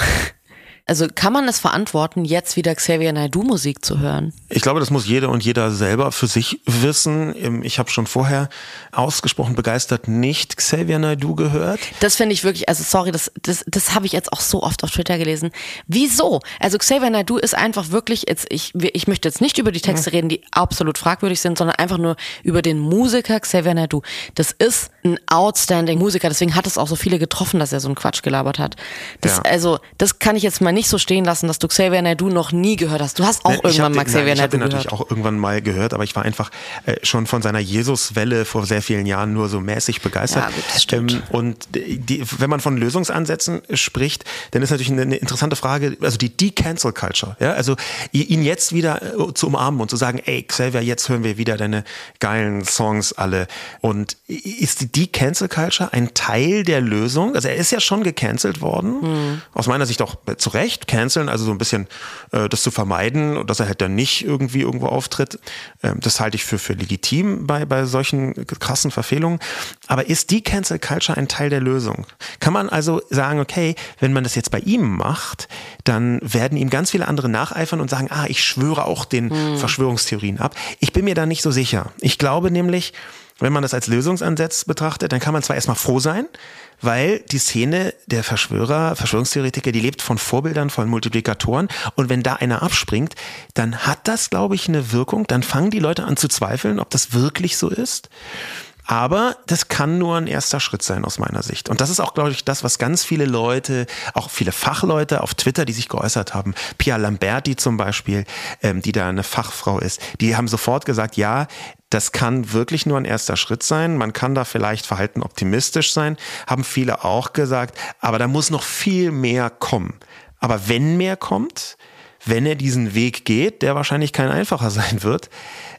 Speaker 2: Also kann man es verantworten, jetzt wieder Xavier Naidoo Musik zu hören?
Speaker 1: Ich glaube, das muss jeder und jeder selber für sich wissen. Ähm, ich habe schon vorher ausgesprochen begeistert nicht Xavier Naidoo gehört.
Speaker 2: Das finde ich wirklich, also sorry, das, das, das habe ich jetzt auch so oft auf Twitter gelesen. Wieso? Also Xavier Naidoo ist einfach wirklich, jetzt, ich, ich möchte jetzt nicht über die Texte reden, die absolut fragwürdig sind, sondern einfach nur über den Musiker Xavier Naidoo. Das ist ein outstanding Musiker, deswegen hat es auch so viele getroffen, dass er so einen Quatsch gelabert hat. Das,
Speaker 1: Ja.
Speaker 2: Also, das kann ich jetzt mal nicht so stehen lassen, dass du Xavier Naidoo noch nie gehört hast. Du hast auch
Speaker 1: Ne, ich
Speaker 2: irgendwann mal
Speaker 1: den-
Speaker 2: Xavier
Speaker 1: nein, Ich habe
Speaker 2: Naidoo
Speaker 1: den natürlich
Speaker 2: gehört.
Speaker 1: auch irgendwann mal gehört, aber ich war einfach äh, schon von seiner Jesus-Welle vor sehr vielen Jahren nur so mäßig begeistert.
Speaker 2: Ja, gut, das stimmt.
Speaker 1: Ähm, und die, wenn man von Lösungsansätzen spricht, dann ist natürlich eine, eine interessante Frage, also die De-Cancel Culture. Ja? Also ihn jetzt wieder äh, zu umarmen und zu sagen, ey Xavier, jetzt hören wir wieder deine geilen Songs alle. Und ist die De-Cancel Culture ein Teil der Lösung? Also er ist ja schon gecancelt worden,
Speaker 2: Hm.
Speaker 1: aus meiner Sicht auch zu Recht. Canceln, also so ein bisschen äh, das zu vermeiden und dass er halt dann nicht irgendwie irgendwo auftritt. Ähm, das halte ich für, für legitim bei, bei solchen krassen Verfehlungen. Aber ist die Cancel Culture ein Teil der Lösung? Kann man also sagen, okay, wenn man das jetzt bei ihm macht, dann werden ihm ganz viele andere nacheifern und sagen, ah, ich schwöre auch den Verschwörungstheorien ab. Ich bin mir da nicht so sicher. Ich glaube nämlich, wenn man das als Lösungsansatz betrachtet, dann kann man zwar erstmal froh sein, weil die Szene der Verschwörer, Verschwörungstheoretiker, die lebt von Vorbildern, von Multiplikatoren. Und wenn da einer abspringt, dann hat das, glaube ich, eine Wirkung. Dann fangen die Leute an zu zweifeln, ob das wirklich so ist. Aber das kann nur ein erster Schritt sein aus meiner Sicht. Und das ist auch, glaube ich, das, was ganz viele Leute, auch viele Fachleute auf Twitter, die sich geäußert haben, Pia Lamberti zum Beispiel, ähm, die da eine Fachfrau ist, die haben sofort gesagt, ja, das kann wirklich nur ein erster Schritt sein. Man kann da vielleicht verhalten optimistisch sein, haben viele auch gesagt, aber da muss noch viel mehr kommen. Aber wenn mehr kommt, wenn er diesen Weg geht, der wahrscheinlich kein einfacher sein wird,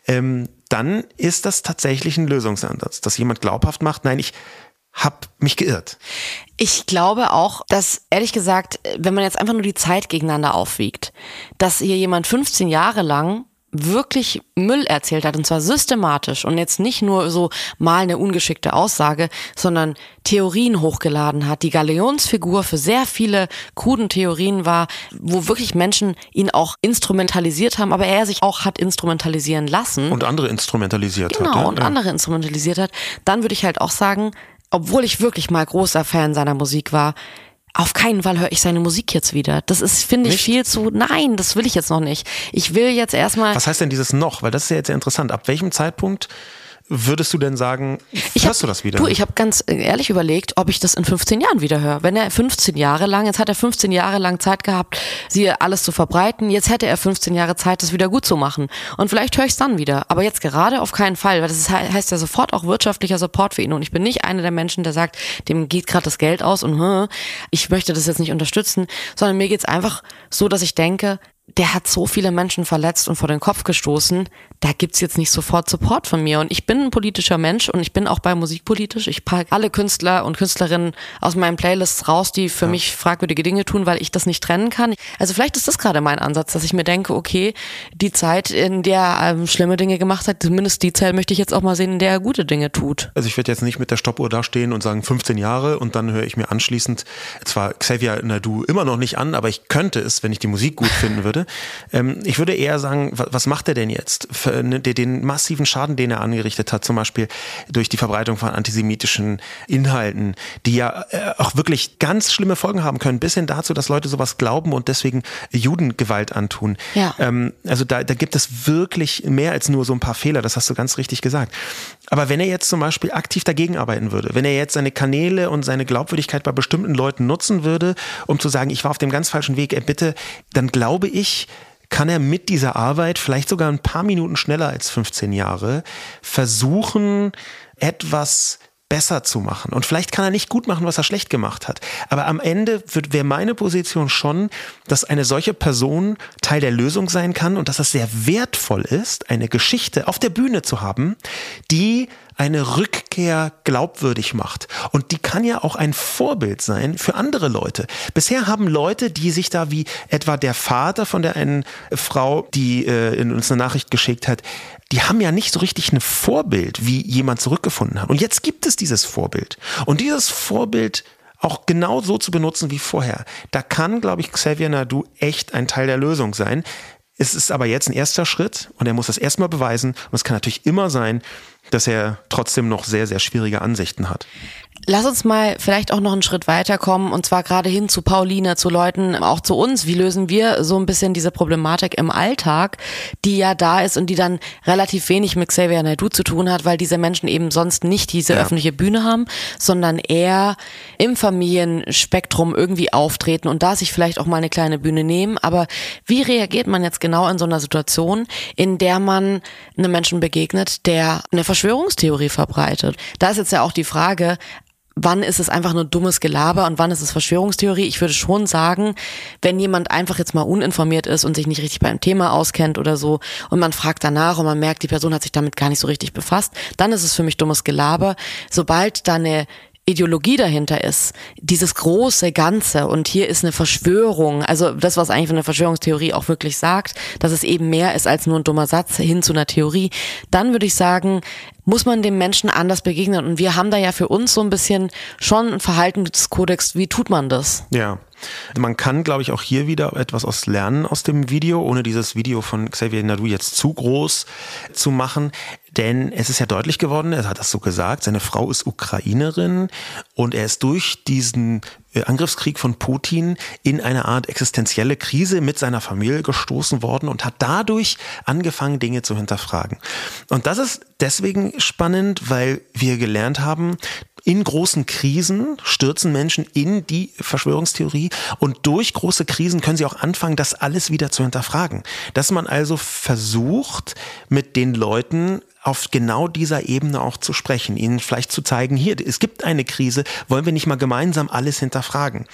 Speaker 1: ähm, dann ist das tatsächlich ein Lösungsansatz, dass jemand glaubhaft macht, nein, ich hab mich geirrt.
Speaker 2: Ich glaube auch, dass ehrlich gesagt, wenn man jetzt einfach nur die Zeit gegeneinander aufwiegt, dass hier jemand 15 Jahre lang wirklich Müll erzählt hat und zwar systematisch und jetzt nicht nur so mal eine ungeschickte Aussage, sondern Theorien hochgeladen hat, die Galeonsfigur für sehr viele kruden Theorien war, wo wirklich Menschen ihn auch instrumentalisiert haben, aber er sich auch hat instrumentalisieren lassen.
Speaker 1: Und andere instrumentalisiert
Speaker 2: Genau,
Speaker 1: hat. ja?
Speaker 2: und andere instrumentalisiert hat, dann würde ich halt auch sagen, obwohl ich wirklich mal großer Fan seiner Musik war, auf keinen Fall höre ich seine Musik jetzt wieder. Das ist, finde ich,
Speaker 1: Nicht?
Speaker 2: viel zu. Nein, das will ich jetzt noch nicht. Ich will jetzt erstmal.
Speaker 1: Was heißt denn dieses noch? Weil das ist ja jetzt sehr interessant. Ab welchem Zeitpunkt würdest du denn sagen,
Speaker 2: Ich
Speaker 1: hörst
Speaker 2: hab,
Speaker 1: du das wieder?
Speaker 2: Du, ich habe ganz ehrlich überlegt, ob ich das in 15 Jahren wieder höre. Wenn er 15 Jahre lang, jetzt hat er 15 Jahre lang Zeit gehabt, sie alles zu verbreiten, jetzt hätte er 15 Jahre Zeit, das wieder gut zu machen. Und vielleicht höre ich es dann wieder. Aber jetzt gerade auf keinen Fall, weil das ist, heißt ja sofort auch wirtschaftlicher Support für ihn. Und ich bin nicht einer der Menschen, der sagt, dem geht gerade das Geld aus und hm, ich möchte das jetzt nicht unterstützen, sondern mir geht's einfach so, dass ich denke, der hat so viele Menschen verletzt und vor den Kopf gestoßen, da gibt's jetzt nicht sofort Support von mir. Und ich bin ein politischer Mensch und ich bin auch bei Musik politisch. Ich packe alle Künstler und Künstlerinnen aus meinen Playlists raus, die für mich fragwürdige Dinge tun, weil ich das nicht trennen kann. Also vielleicht ist das gerade mein Ansatz, dass ich mir denke, okay, die Zeit, in der er ähm, schlimme Dinge gemacht hat, zumindest die Zeit möchte ich jetzt auch mal sehen, in der er gute Dinge tut.
Speaker 1: Also ich werde jetzt nicht mit der Stoppuhr da stehen und sagen 15 Jahre und dann höre ich mir anschließend zwar Xavier Nadu immer noch nicht an, aber ich könnte es, wenn ich die Musik gut finden würde. Ähm, ich würde eher sagen, wa- was macht er denn jetzt? Für, ne, den- den massiven Schaden, den er angerichtet hat, zum Beispiel durch die Verbreitung von antisemitischen Inhalten, die ja äh, auch wirklich ganz schlimme Folgen haben können, bis hin dazu, dass Leute sowas glauben und deswegen Judengewalt antun.
Speaker 2: Ja.
Speaker 1: Ähm, also da, da gibt es wirklich mehr als nur so ein paar Fehler, das hast du ganz richtig gesagt. Aber wenn er jetzt zum Beispiel aktiv dagegen arbeiten würde, wenn er jetzt seine Kanäle und seine Glaubwürdigkeit bei bestimmten Leuten nutzen würde, um zu sagen, ich war auf dem ganz falschen Weg, äh, bitte, dann glaube ich, kann er mit dieser Arbeit vielleicht sogar ein paar Minuten schneller als 15 Jahre versuchen, etwas besser zu machen. Und vielleicht kann er nicht gut machen, was er schlecht gemacht hat. Aber am Ende wäre meine Position schon, dass eine solche Person Teil der Lösung sein kann und dass es sehr wertvoll ist, eine Geschichte auf der Bühne zu haben, die eine Rückkehr glaubwürdig macht. Und die kann ja auch ein Vorbild sein für andere Leute. Bisher haben Leute, die sich da wie etwa der Vater von der einen Frau, die äh, in uns eine Nachricht geschickt hat, die haben ja nicht so richtig ein Vorbild, wie jemand zurückgefunden hat. Und jetzt gibt es dieses Vorbild. Und dieses Vorbild auch genau so zu benutzen wie vorher. Da kann, glaube ich, Xavier Nadu echt ein Teil der Lösung sein. Es ist aber jetzt ein erster Schritt und er muss das erstmal beweisen. Und es kann natürlich immer sein, dass er trotzdem noch sehr, sehr schwierige Ansichten hat.
Speaker 2: Lass uns mal vielleicht auch noch einen Schritt weiterkommen und zwar gerade hin zu Pauline, zu Leuten, auch zu uns. Wie lösen wir so ein bisschen diese Problematik im Alltag, die ja da ist und die dann relativ wenig mit Xavier Naidoo zu tun hat, weil diese Menschen eben sonst nicht diese ja. öffentliche Bühne haben, sondern eher im Familienspektrum irgendwie auftreten und da sich vielleicht auch mal eine kleine Bühne nehmen. Aber wie reagiert man jetzt genau in so einer Situation, in der man einem Menschen begegnet, der eine Verschwörungstheorie verbreitet? Da ist jetzt ja auch die Frage, wann ist es einfach nur dummes Gelaber und wann ist es Verschwörungstheorie? Ich würde schon sagen, wenn jemand einfach jetzt mal uninformiert ist und sich nicht richtig beim Thema auskennt oder so und man fragt danach und man merkt, die Person hat sich damit gar nicht so richtig befasst, dann ist es für mich dummes Gelaber. Sobald da eine Ideologie dahinter ist, dieses große Ganze und hier ist eine Verschwörung, also das, was eigentlich eine Verschwörungstheorie auch wirklich sagt, dass es eben mehr ist als nur ein dummer Satz hin zu einer Theorie, dann würde ich sagen, muss man dem Menschen anders begegnen. Und wir haben da ja für uns so ein bisschen schon ein Verhaltenskodex. Wie tut man das?
Speaker 1: Ja. Man kann, glaube ich, auch hier wieder etwas aus lernen aus dem Video, ohne dieses Video von Xavier Nadu jetzt zu groß zu machen. Denn es ist ja deutlich geworden, er hat das so gesagt, seine Frau ist Ukrainerin und er ist durch diesen Angriffskrieg von Putin in eine Art existenzielle Krise mit seiner Familie gestoßen worden und hat dadurch angefangen, Dinge zu hinterfragen. Und das ist deswegen spannend, weil wir gelernt haben, in großen Krisen stürzen Menschen in die Verschwörungstheorie und durch große Krisen können sie auch anfangen, das alles wieder zu hinterfragen. Dass man also versucht, mit den Leuten auf genau dieser Ebene auch zu sprechen, ihnen vielleicht zu zeigen, hier, es gibt eine Krise, wollen wir nicht mal gemeinsam alles hinterfragen.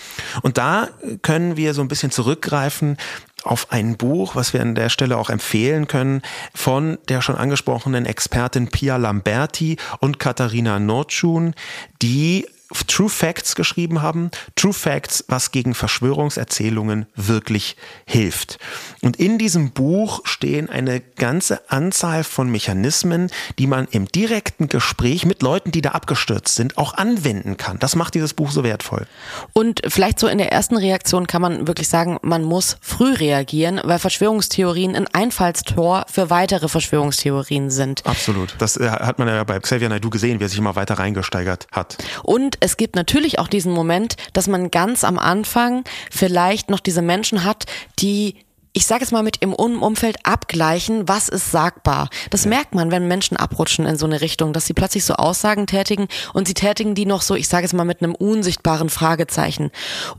Speaker 1: Und da können wir so ein bisschen zurückgreifen auf ein Buch, was wir an der Stelle auch empfehlen können, von der schon angesprochenen Expertin Pia Lamberti und Katharina Notschun, die True Facts geschrieben haben. True Facts, was gegen Verschwörungserzählungen wirklich hilft. Und in diesem Buch stehen eine ganze Anzahl von Mechanismen, die man im direkten Gespräch mit Leuten, die da abgestürzt sind, auch anwenden kann. Das macht dieses Buch so wertvoll.
Speaker 2: Und vielleicht so in der ersten Reaktion kann man wirklich sagen, man muss früh reagieren, weil Verschwörungstheorien ein Einfallstor für weitere Verschwörungstheorien sind.
Speaker 1: Absolut. Das äh, hat man ja bei Xavier Naidoo gesehen, wie er sich immer weiter reingesteigert hat.
Speaker 2: Und es gibt natürlich auch diesen Moment, dass man ganz am Anfang vielleicht noch diese Menschen hat, die ich sage es mal mit im Umfeld abgleichen, was ist sagbar. Das ja. merkt man, wenn Menschen abrutschen in so eine Richtung, dass sie plötzlich so Aussagen tätigen und sie tätigen die noch so, ich sage es mal mit einem unsichtbaren Fragezeichen.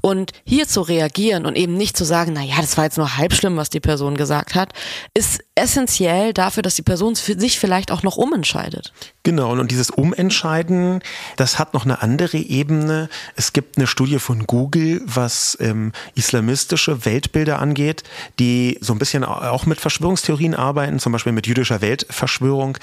Speaker 2: Und hier zu reagieren und eben nicht zu sagen, na ja, das war jetzt nur halb schlimm, was die Person gesagt hat, ist essentiell dafür, dass die Person sich vielleicht auch noch umentscheidet.
Speaker 1: Genau, und dieses Umentscheiden, das hat noch eine andere Ebene. Es gibt eine Studie von Google, was ähm, islamistische Weltbilder angeht, die so ein bisschen auch mit Verschwörungstheorien arbeiten, zum Beispiel mit jüdischer Weltverschwörung.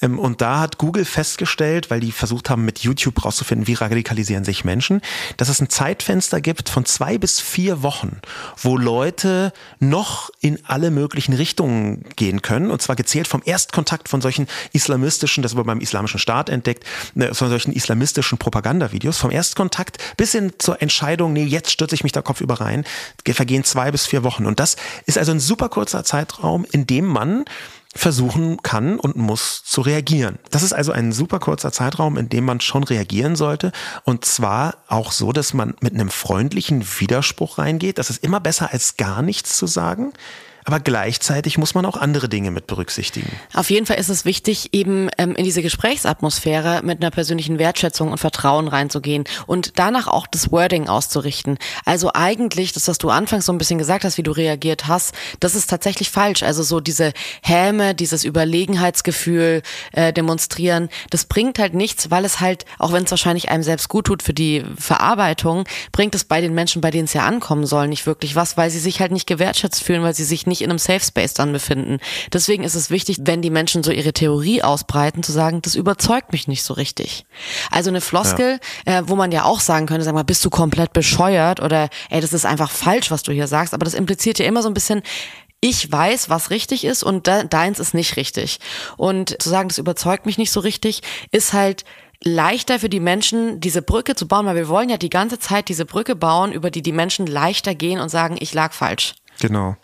Speaker 1: Ähm, und da hat Google festgestellt, weil die versucht haben, mit YouTube rauszufinden, wie radikalisieren sich Menschen, dass es ein Zeitfenster gibt von zwei bis vier Wochen, wo Leute noch in alle möglichen Richtungen gehen können. Und zwar gezählt vom Erstkontakt von solchen islamistischen, das wurde beim Islamischen Staat entdeckt, ne, von solchen islamistischen Propagandavideos, vom Erstkontakt bis hin zur Entscheidung, nee, jetzt stürze ich mich da kopfüber rein, vergehen zwei bis vier Wochen. Und das ist also ein super kurzer Zeitraum, in dem man versuchen kann und muss zu reagieren. Das ist also ein super kurzer Zeitraum, in dem man schon reagieren sollte. Und zwar auch so, dass man mit einem freundlichen Widerspruch reingeht. Das ist immer besser als gar nichts zu sagen aber gleichzeitig muss man auch andere Dinge mit berücksichtigen.
Speaker 2: Auf jeden Fall ist es wichtig, eben ähm, in diese Gesprächsatmosphäre mit einer persönlichen Wertschätzung und Vertrauen reinzugehen und danach auch das Wording auszurichten. Also eigentlich, das, was du anfangs so ein bisschen gesagt hast, wie du reagiert hast, das ist tatsächlich falsch. Also so diese Häme, dieses Überlegenheitsgefühl äh, demonstrieren, das bringt halt nichts, weil es halt, auch wenn es wahrscheinlich einem selbst gut tut für die Verarbeitung, bringt es bei den Menschen, bei denen es ja ankommen soll, nicht wirklich was, weil sie sich halt nicht gewertschätzt fühlen, weil sie sich nicht nicht in einem Safe Space dann befinden. Deswegen ist es wichtig, wenn die Menschen so ihre Theorie ausbreiten, zu sagen, das überzeugt mich nicht so richtig. Also eine Floskel, ja. äh, wo man ja auch sagen könnte, sag mal, bist du komplett bescheuert oder ey, das ist einfach falsch, was du hier sagst, aber das impliziert ja immer so ein bisschen, ich weiß, was richtig ist und de deins ist nicht richtig. Und zu sagen, das überzeugt mich nicht so richtig, ist halt leichter für die Menschen, diese Brücke zu bauen, weil wir wollen ja die ganze Zeit diese Brücke bauen, über die die Menschen leichter gehen und sagen, ich lag falsch.
Speaker 1: Genau.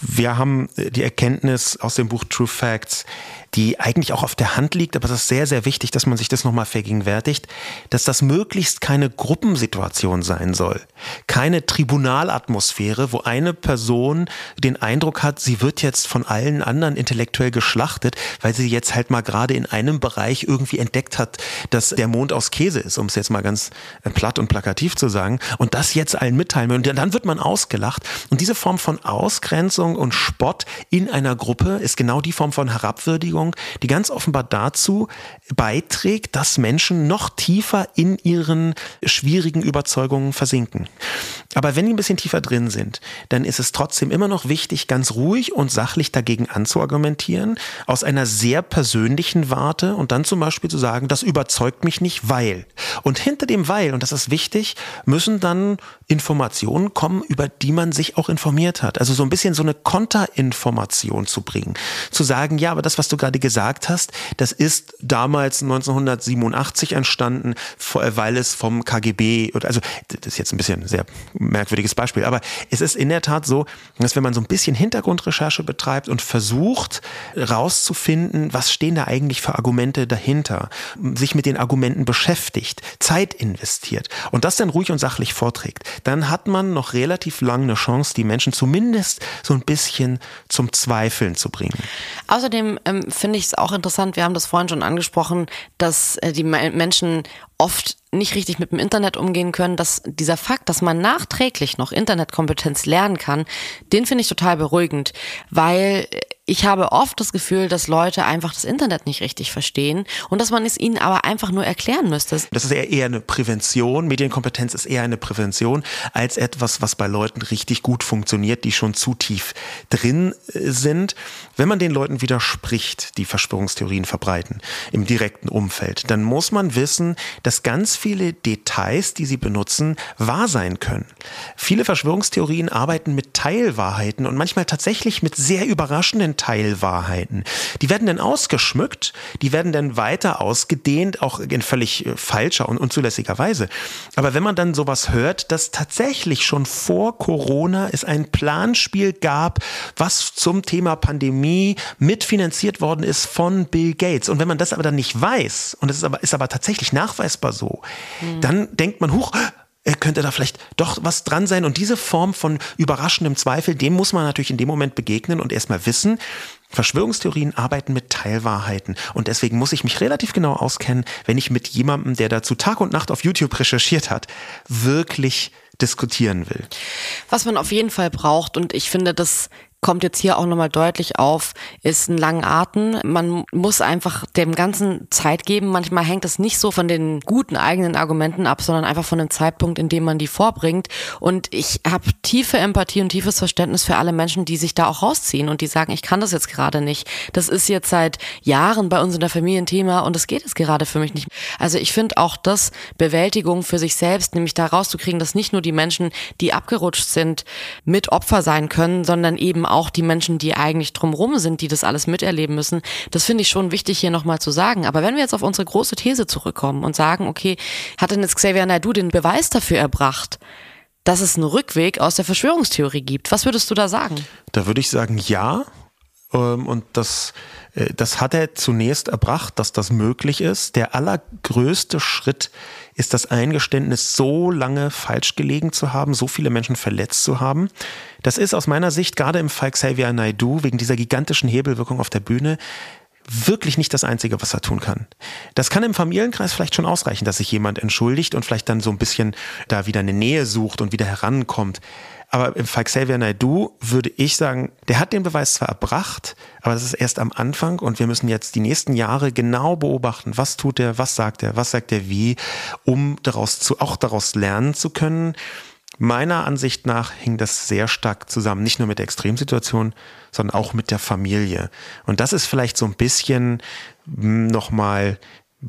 Speaker 1: Wir haben die Erkenntnis aus dem Buch True Facts, die eigentlich auch auf der Hand liegt, aber das ist sehr, sehr wichtig, dass man sich das nochmal vergegenwärtigt, dass das möglichst keine Gruppensituation sein soll. Keine Tribunalatmosphäre, wo eine Person den Eindruck hat, sie wird jetzt von allen anderen intellektuell geschlachtet, weil sie jetzt halt mal gerade in einem Bereich irgendwie entdeckt hat, dass der Mond aus Käse ist, um es jetzt mal ganz platt und plakativ zu sagen, und das jetzt allen mitteilen. Und dann wird man ausgelacht. Und diese Form von Ausgrenzung und Spott in einer Gruppe ist genau die Form von Herabwürdigung, Bewegung, die ganz offenbar dazu beiträgt, dass Menschen noch tiefer in ihren schwierigen Überzeugungen versinken. Aber wenn die ein bisschen tiefer drin sind, dann ist es trotzdem immer noch wichtig, ganz ruhig und sachlich dagegen anzuargumentieren, aus einer sehr persönlichen Warte und dann zum Beispiel zu sagen, das überzeugt mich nicht, weil. Und hinter dem weil, und das ist wichtig, müssen dann Informationen kommen, über die man sich auch informiert hat. Also so ein bisschen so eine Konterinformation zu bringen. Zu sagen, ja, aber das, was du gerade gesagt hast, das ist damals 1987 entstanden, weil es vom KGB, also das ist jetzt ein bisschen sehr merkwürdiges Beispiel. Aber es ist in der Tat so, dass wenn man so ein bisschen Hintergrundrecherche betreibt und versucht rauszufinden, was stehen da eigentlich für Argumente dahinter, sich mit den Argumenten beschäftigt, Zeit investiert und das dann ruhig und sachlich vorträgt, dann hat man noch relativ lange eine Chance, die Menschen zumindest so ein bisschen zum Zweifeln zu bringen.
Speaker 2: Außerdem ähm, finde ich es auch interessant, wir haben das vorhin schon angesprochen, dass äh, die Menschen oft nicht richtig mit dem Internet umgehen können, dass dieser Fakt, dass man nachträglich noch Internetkompetenz lernen kann, den finde ich total beruhigend, weil ich habe oft das Gefühl, dass Leute einfach das Internet nicht richtig verstehen und dass man es ihnen aber einfach nur erklären müsste.
Speaker 1: Das ist eher, eine Prävention. Medienkompetenz ist eher eine Prävention als etwas, was bei Leuten richtig gut funktioniert, die schon zu tief drin äh, sind. Wenn man den Leuten widerspricht, die Verschwörungstheorien verbreiten im direkten Umfeld, dann muss man wissen, dass ganz viele Details, die sie benutzen, wahr sein können. Viele Verschwörungstheorien arbeiten mit Teilwahrheiten und manchmal tatsächlich mit sehr überraschenden Teilwahrheiten. Die werden dann ausgeschmückt, die werden dann weiter ausgedehnt, auch in völlig äh, falscher und unzulässiger Weise. Aber wenn man dann sowas hört, dass tatsächlich schon vor Corona es ein Planspiel gab, was zum Thema Pandemie mitfinanziert worden ist von Bill Gates. Und wenn man das aber dann nicht weiß, und es ist aber, ist aber tatsächlich nachweisbar so, mhm. dann denkt man, huch, könnte da vielleicht doch was dran sein. Und diese Form von überraschendem Zweifel, dem muss man natürlich in dem Moment begegnen und erstmal wissen, Verschwörungstheorien arbeiten mit Teilwahrheiten und deswegen muss ich mich relativ genau auskennen, wenn ich mit jemandem, der dazu Tag und Nacht auf YouTube recherchiert hat, wirklich diskutieren will.
Speaker 2: Was man auf jeden Fall braucht und ich finde, das kommt jetzt hier auch nochmal deutlich auf, ist ein langen Atem. Man muss einfach dem Ganzen Zeit geben. Manchmal hängt es nicht so von den guten eigenen Argumenten ab, sondern einfach von dem Zeitpunkt, in dem man die vorbringt. Und ich habe tiefe Empathie und tiefes Verständnis für alle Menschen, die sich da auch rausziehen und die sagen, ich kann das jetzt gerade nicht. Das ist jetzt seit Jahren bei uns in der Familie ein Thema und es geht jetzt gerade für mich nicht. Also ich finde auch das Bewältigung für sich selbst, nämlich da rauszukriegen, dass nicht nur die Menschen, die abgerutscht sind, mit Opfer sein können, sondern eben auch die Menschen, die eigentlich drumrum sind, die das alles miterleben müssen. Das finde ich schon wichtig hier nochmal zu sagen. Aber wenn wir jetzt auf unsere große These zurückkommen und sagen, okay, hat denn jetzt Xavier Naidoo den Beweis dafür erbracht, dass es einen Rückweg aus der Verschwörungstheorie gibt? Was würdest du da sagen?
Speaker 1: Da würde ich sagen, ja. Ähm, und das, äh, das hat er zunächst erbracht, dass das möglich ist. Der allergrößte Schritt ist das Eingeständnis, so lange falsch gelegen zu haben, so viele Menschen verletzt zu haben. Das ist aus meiner Sicht gerade im Fall Xavier Naidoo wegen dieser gigantischen Hebelwirkung auf der Bühne wirklich nicht das Einzige, was er tun kann. Das kann im Familienkreis vielleicht schon ausreichen, dass sich jemand entschuldigt und vielleicht dann so ein bisschen da wieder eine Nähe sucht und wieder herankommt. Aber im Fall Xavier Naidoo würde ich sagen, der hat den Beweis zwar erbracht, aber das ist erst am Anfang und wir müssen jetzt die nächsten Jahre genau beobachten, was tut er, was sagt er, was sagt er wie, um daraus zu, auch daraus lernen zu können. Meiner Ansicht nach hing das sehr stark zusammen, nicht nur mit der Extremsituation, sondern auch mit der Familie. Und das ist vielleicht so ein bisschen hm, nochmal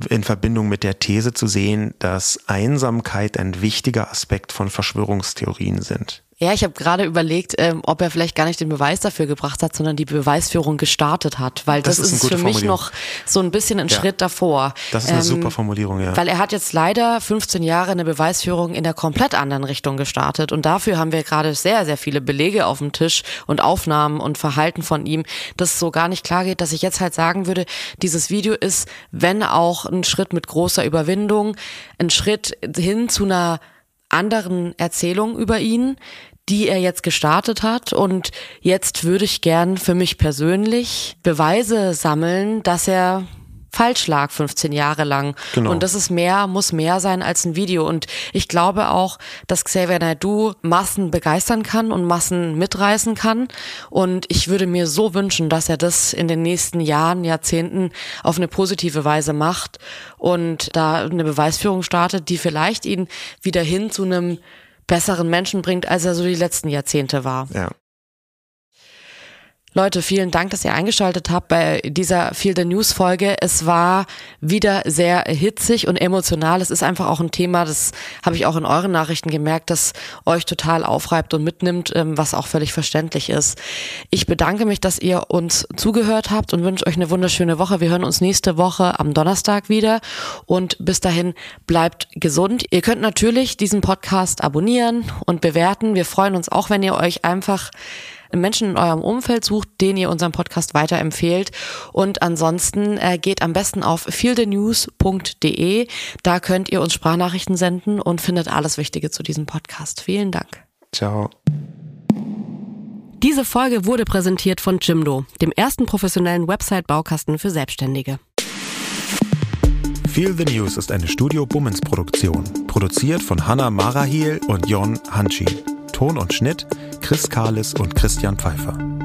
Speaker 1: in Verbindung mit der These zu sehen, dass Einsamkeit ein wichtiger Aspekt von Verschwörungstheorien sind
Speaker 2: Ja, ich habe gerade überlegt, ähm, ob er vielleicht gar nicht den Beweis dafür gebracht hat, sondern die Beweisführung gestartet hat, weil das, das ist, ist für mich noch so ein bisschen ein ja. Schritt davor.
Speaker 1: Das ist eine ähm, super Formulierung, ja.
Speaker 2: Weil er hat jetzt leider 15 Jahre eine Beweisführung in der komplett anderen Richtung gestartet und dafür haben wir gerade sehr, sehr viele Belege auf dem Tisch und Aufnahmen und Verhalten von ihm, dass so gar nicht klar geht, dass ich jetzt halt sagen würde, dieses Video ist, wenn auch ein Schritt mit großer Überwindung, ein Schritt hin zu einer anderen Erzählung über ihn, die er jetzt gestartet hat. Und jetzt würde ich gern für mich persönlich Beweise sammeln, dass er falsch lag 15 Jahre lang. Genau. Und das ist mehr, muss mehr sein als ein Video. Und ich glaube auch, dass Xavier Naidoo Massen begeistern kann und Massen mitreißen kann. Und ich würde mir so wünschen, dass er das in den nächsten Jahren, Jahrzehnten auf eine positive Weise macht und da eine Beweisführung startet, die vielleicht ihn wieder hin zu einem besseren Menschen bringt, als er so die letzten Jahrzehnte war.
Speaker 1: Ja.
Speaker 2: Leute, vielen Dank, dass ihr eingeschaltet habt bei dieser Feel the News Folge. Es war wieder sehr hitzig und emotional. Es ist einfach auch ein Thema, das habe ich auch in euren Nachrichten gemerkt, das euch total aufreibt und mitnimmt, ähm, was auch völlig verständlich ist. Ich bedanke mich, dass ihr uns zugehört habt und wünsche euch eine wunderschöne Woche. Wir hören uns nächste Woche am Donnerstag wieder und bis dahin bleibt gesund. Ihr könnt natürlich diesen Podcast abonnieren und bewerten. Wir freuen uns auch, wenn ihr euch einfach Menschen in eurem Umfeld sucht, den ihr unseren Podcast weiterempfehlt. Und ansonsten äh, geht am besten auf feelthenews.de. Da könnt ihr uns Sprachnachrichten senden und findet alles Wichtige zu diesem Podcast. Vielen Dank.
Speaker 1: Ciao.
Speaker 2: Diese Folge wurde präsentiert von Jimdo, dem ersten professionellen Website-Baukasten für Selbstständige.
Speaker 1: Feel the News ist eine Studio Bummens Produktion, produziert von Hanna Marahiel und Jon Hanschi. Ton und Schnitt Chris Kahles und Christian Pfeiffer.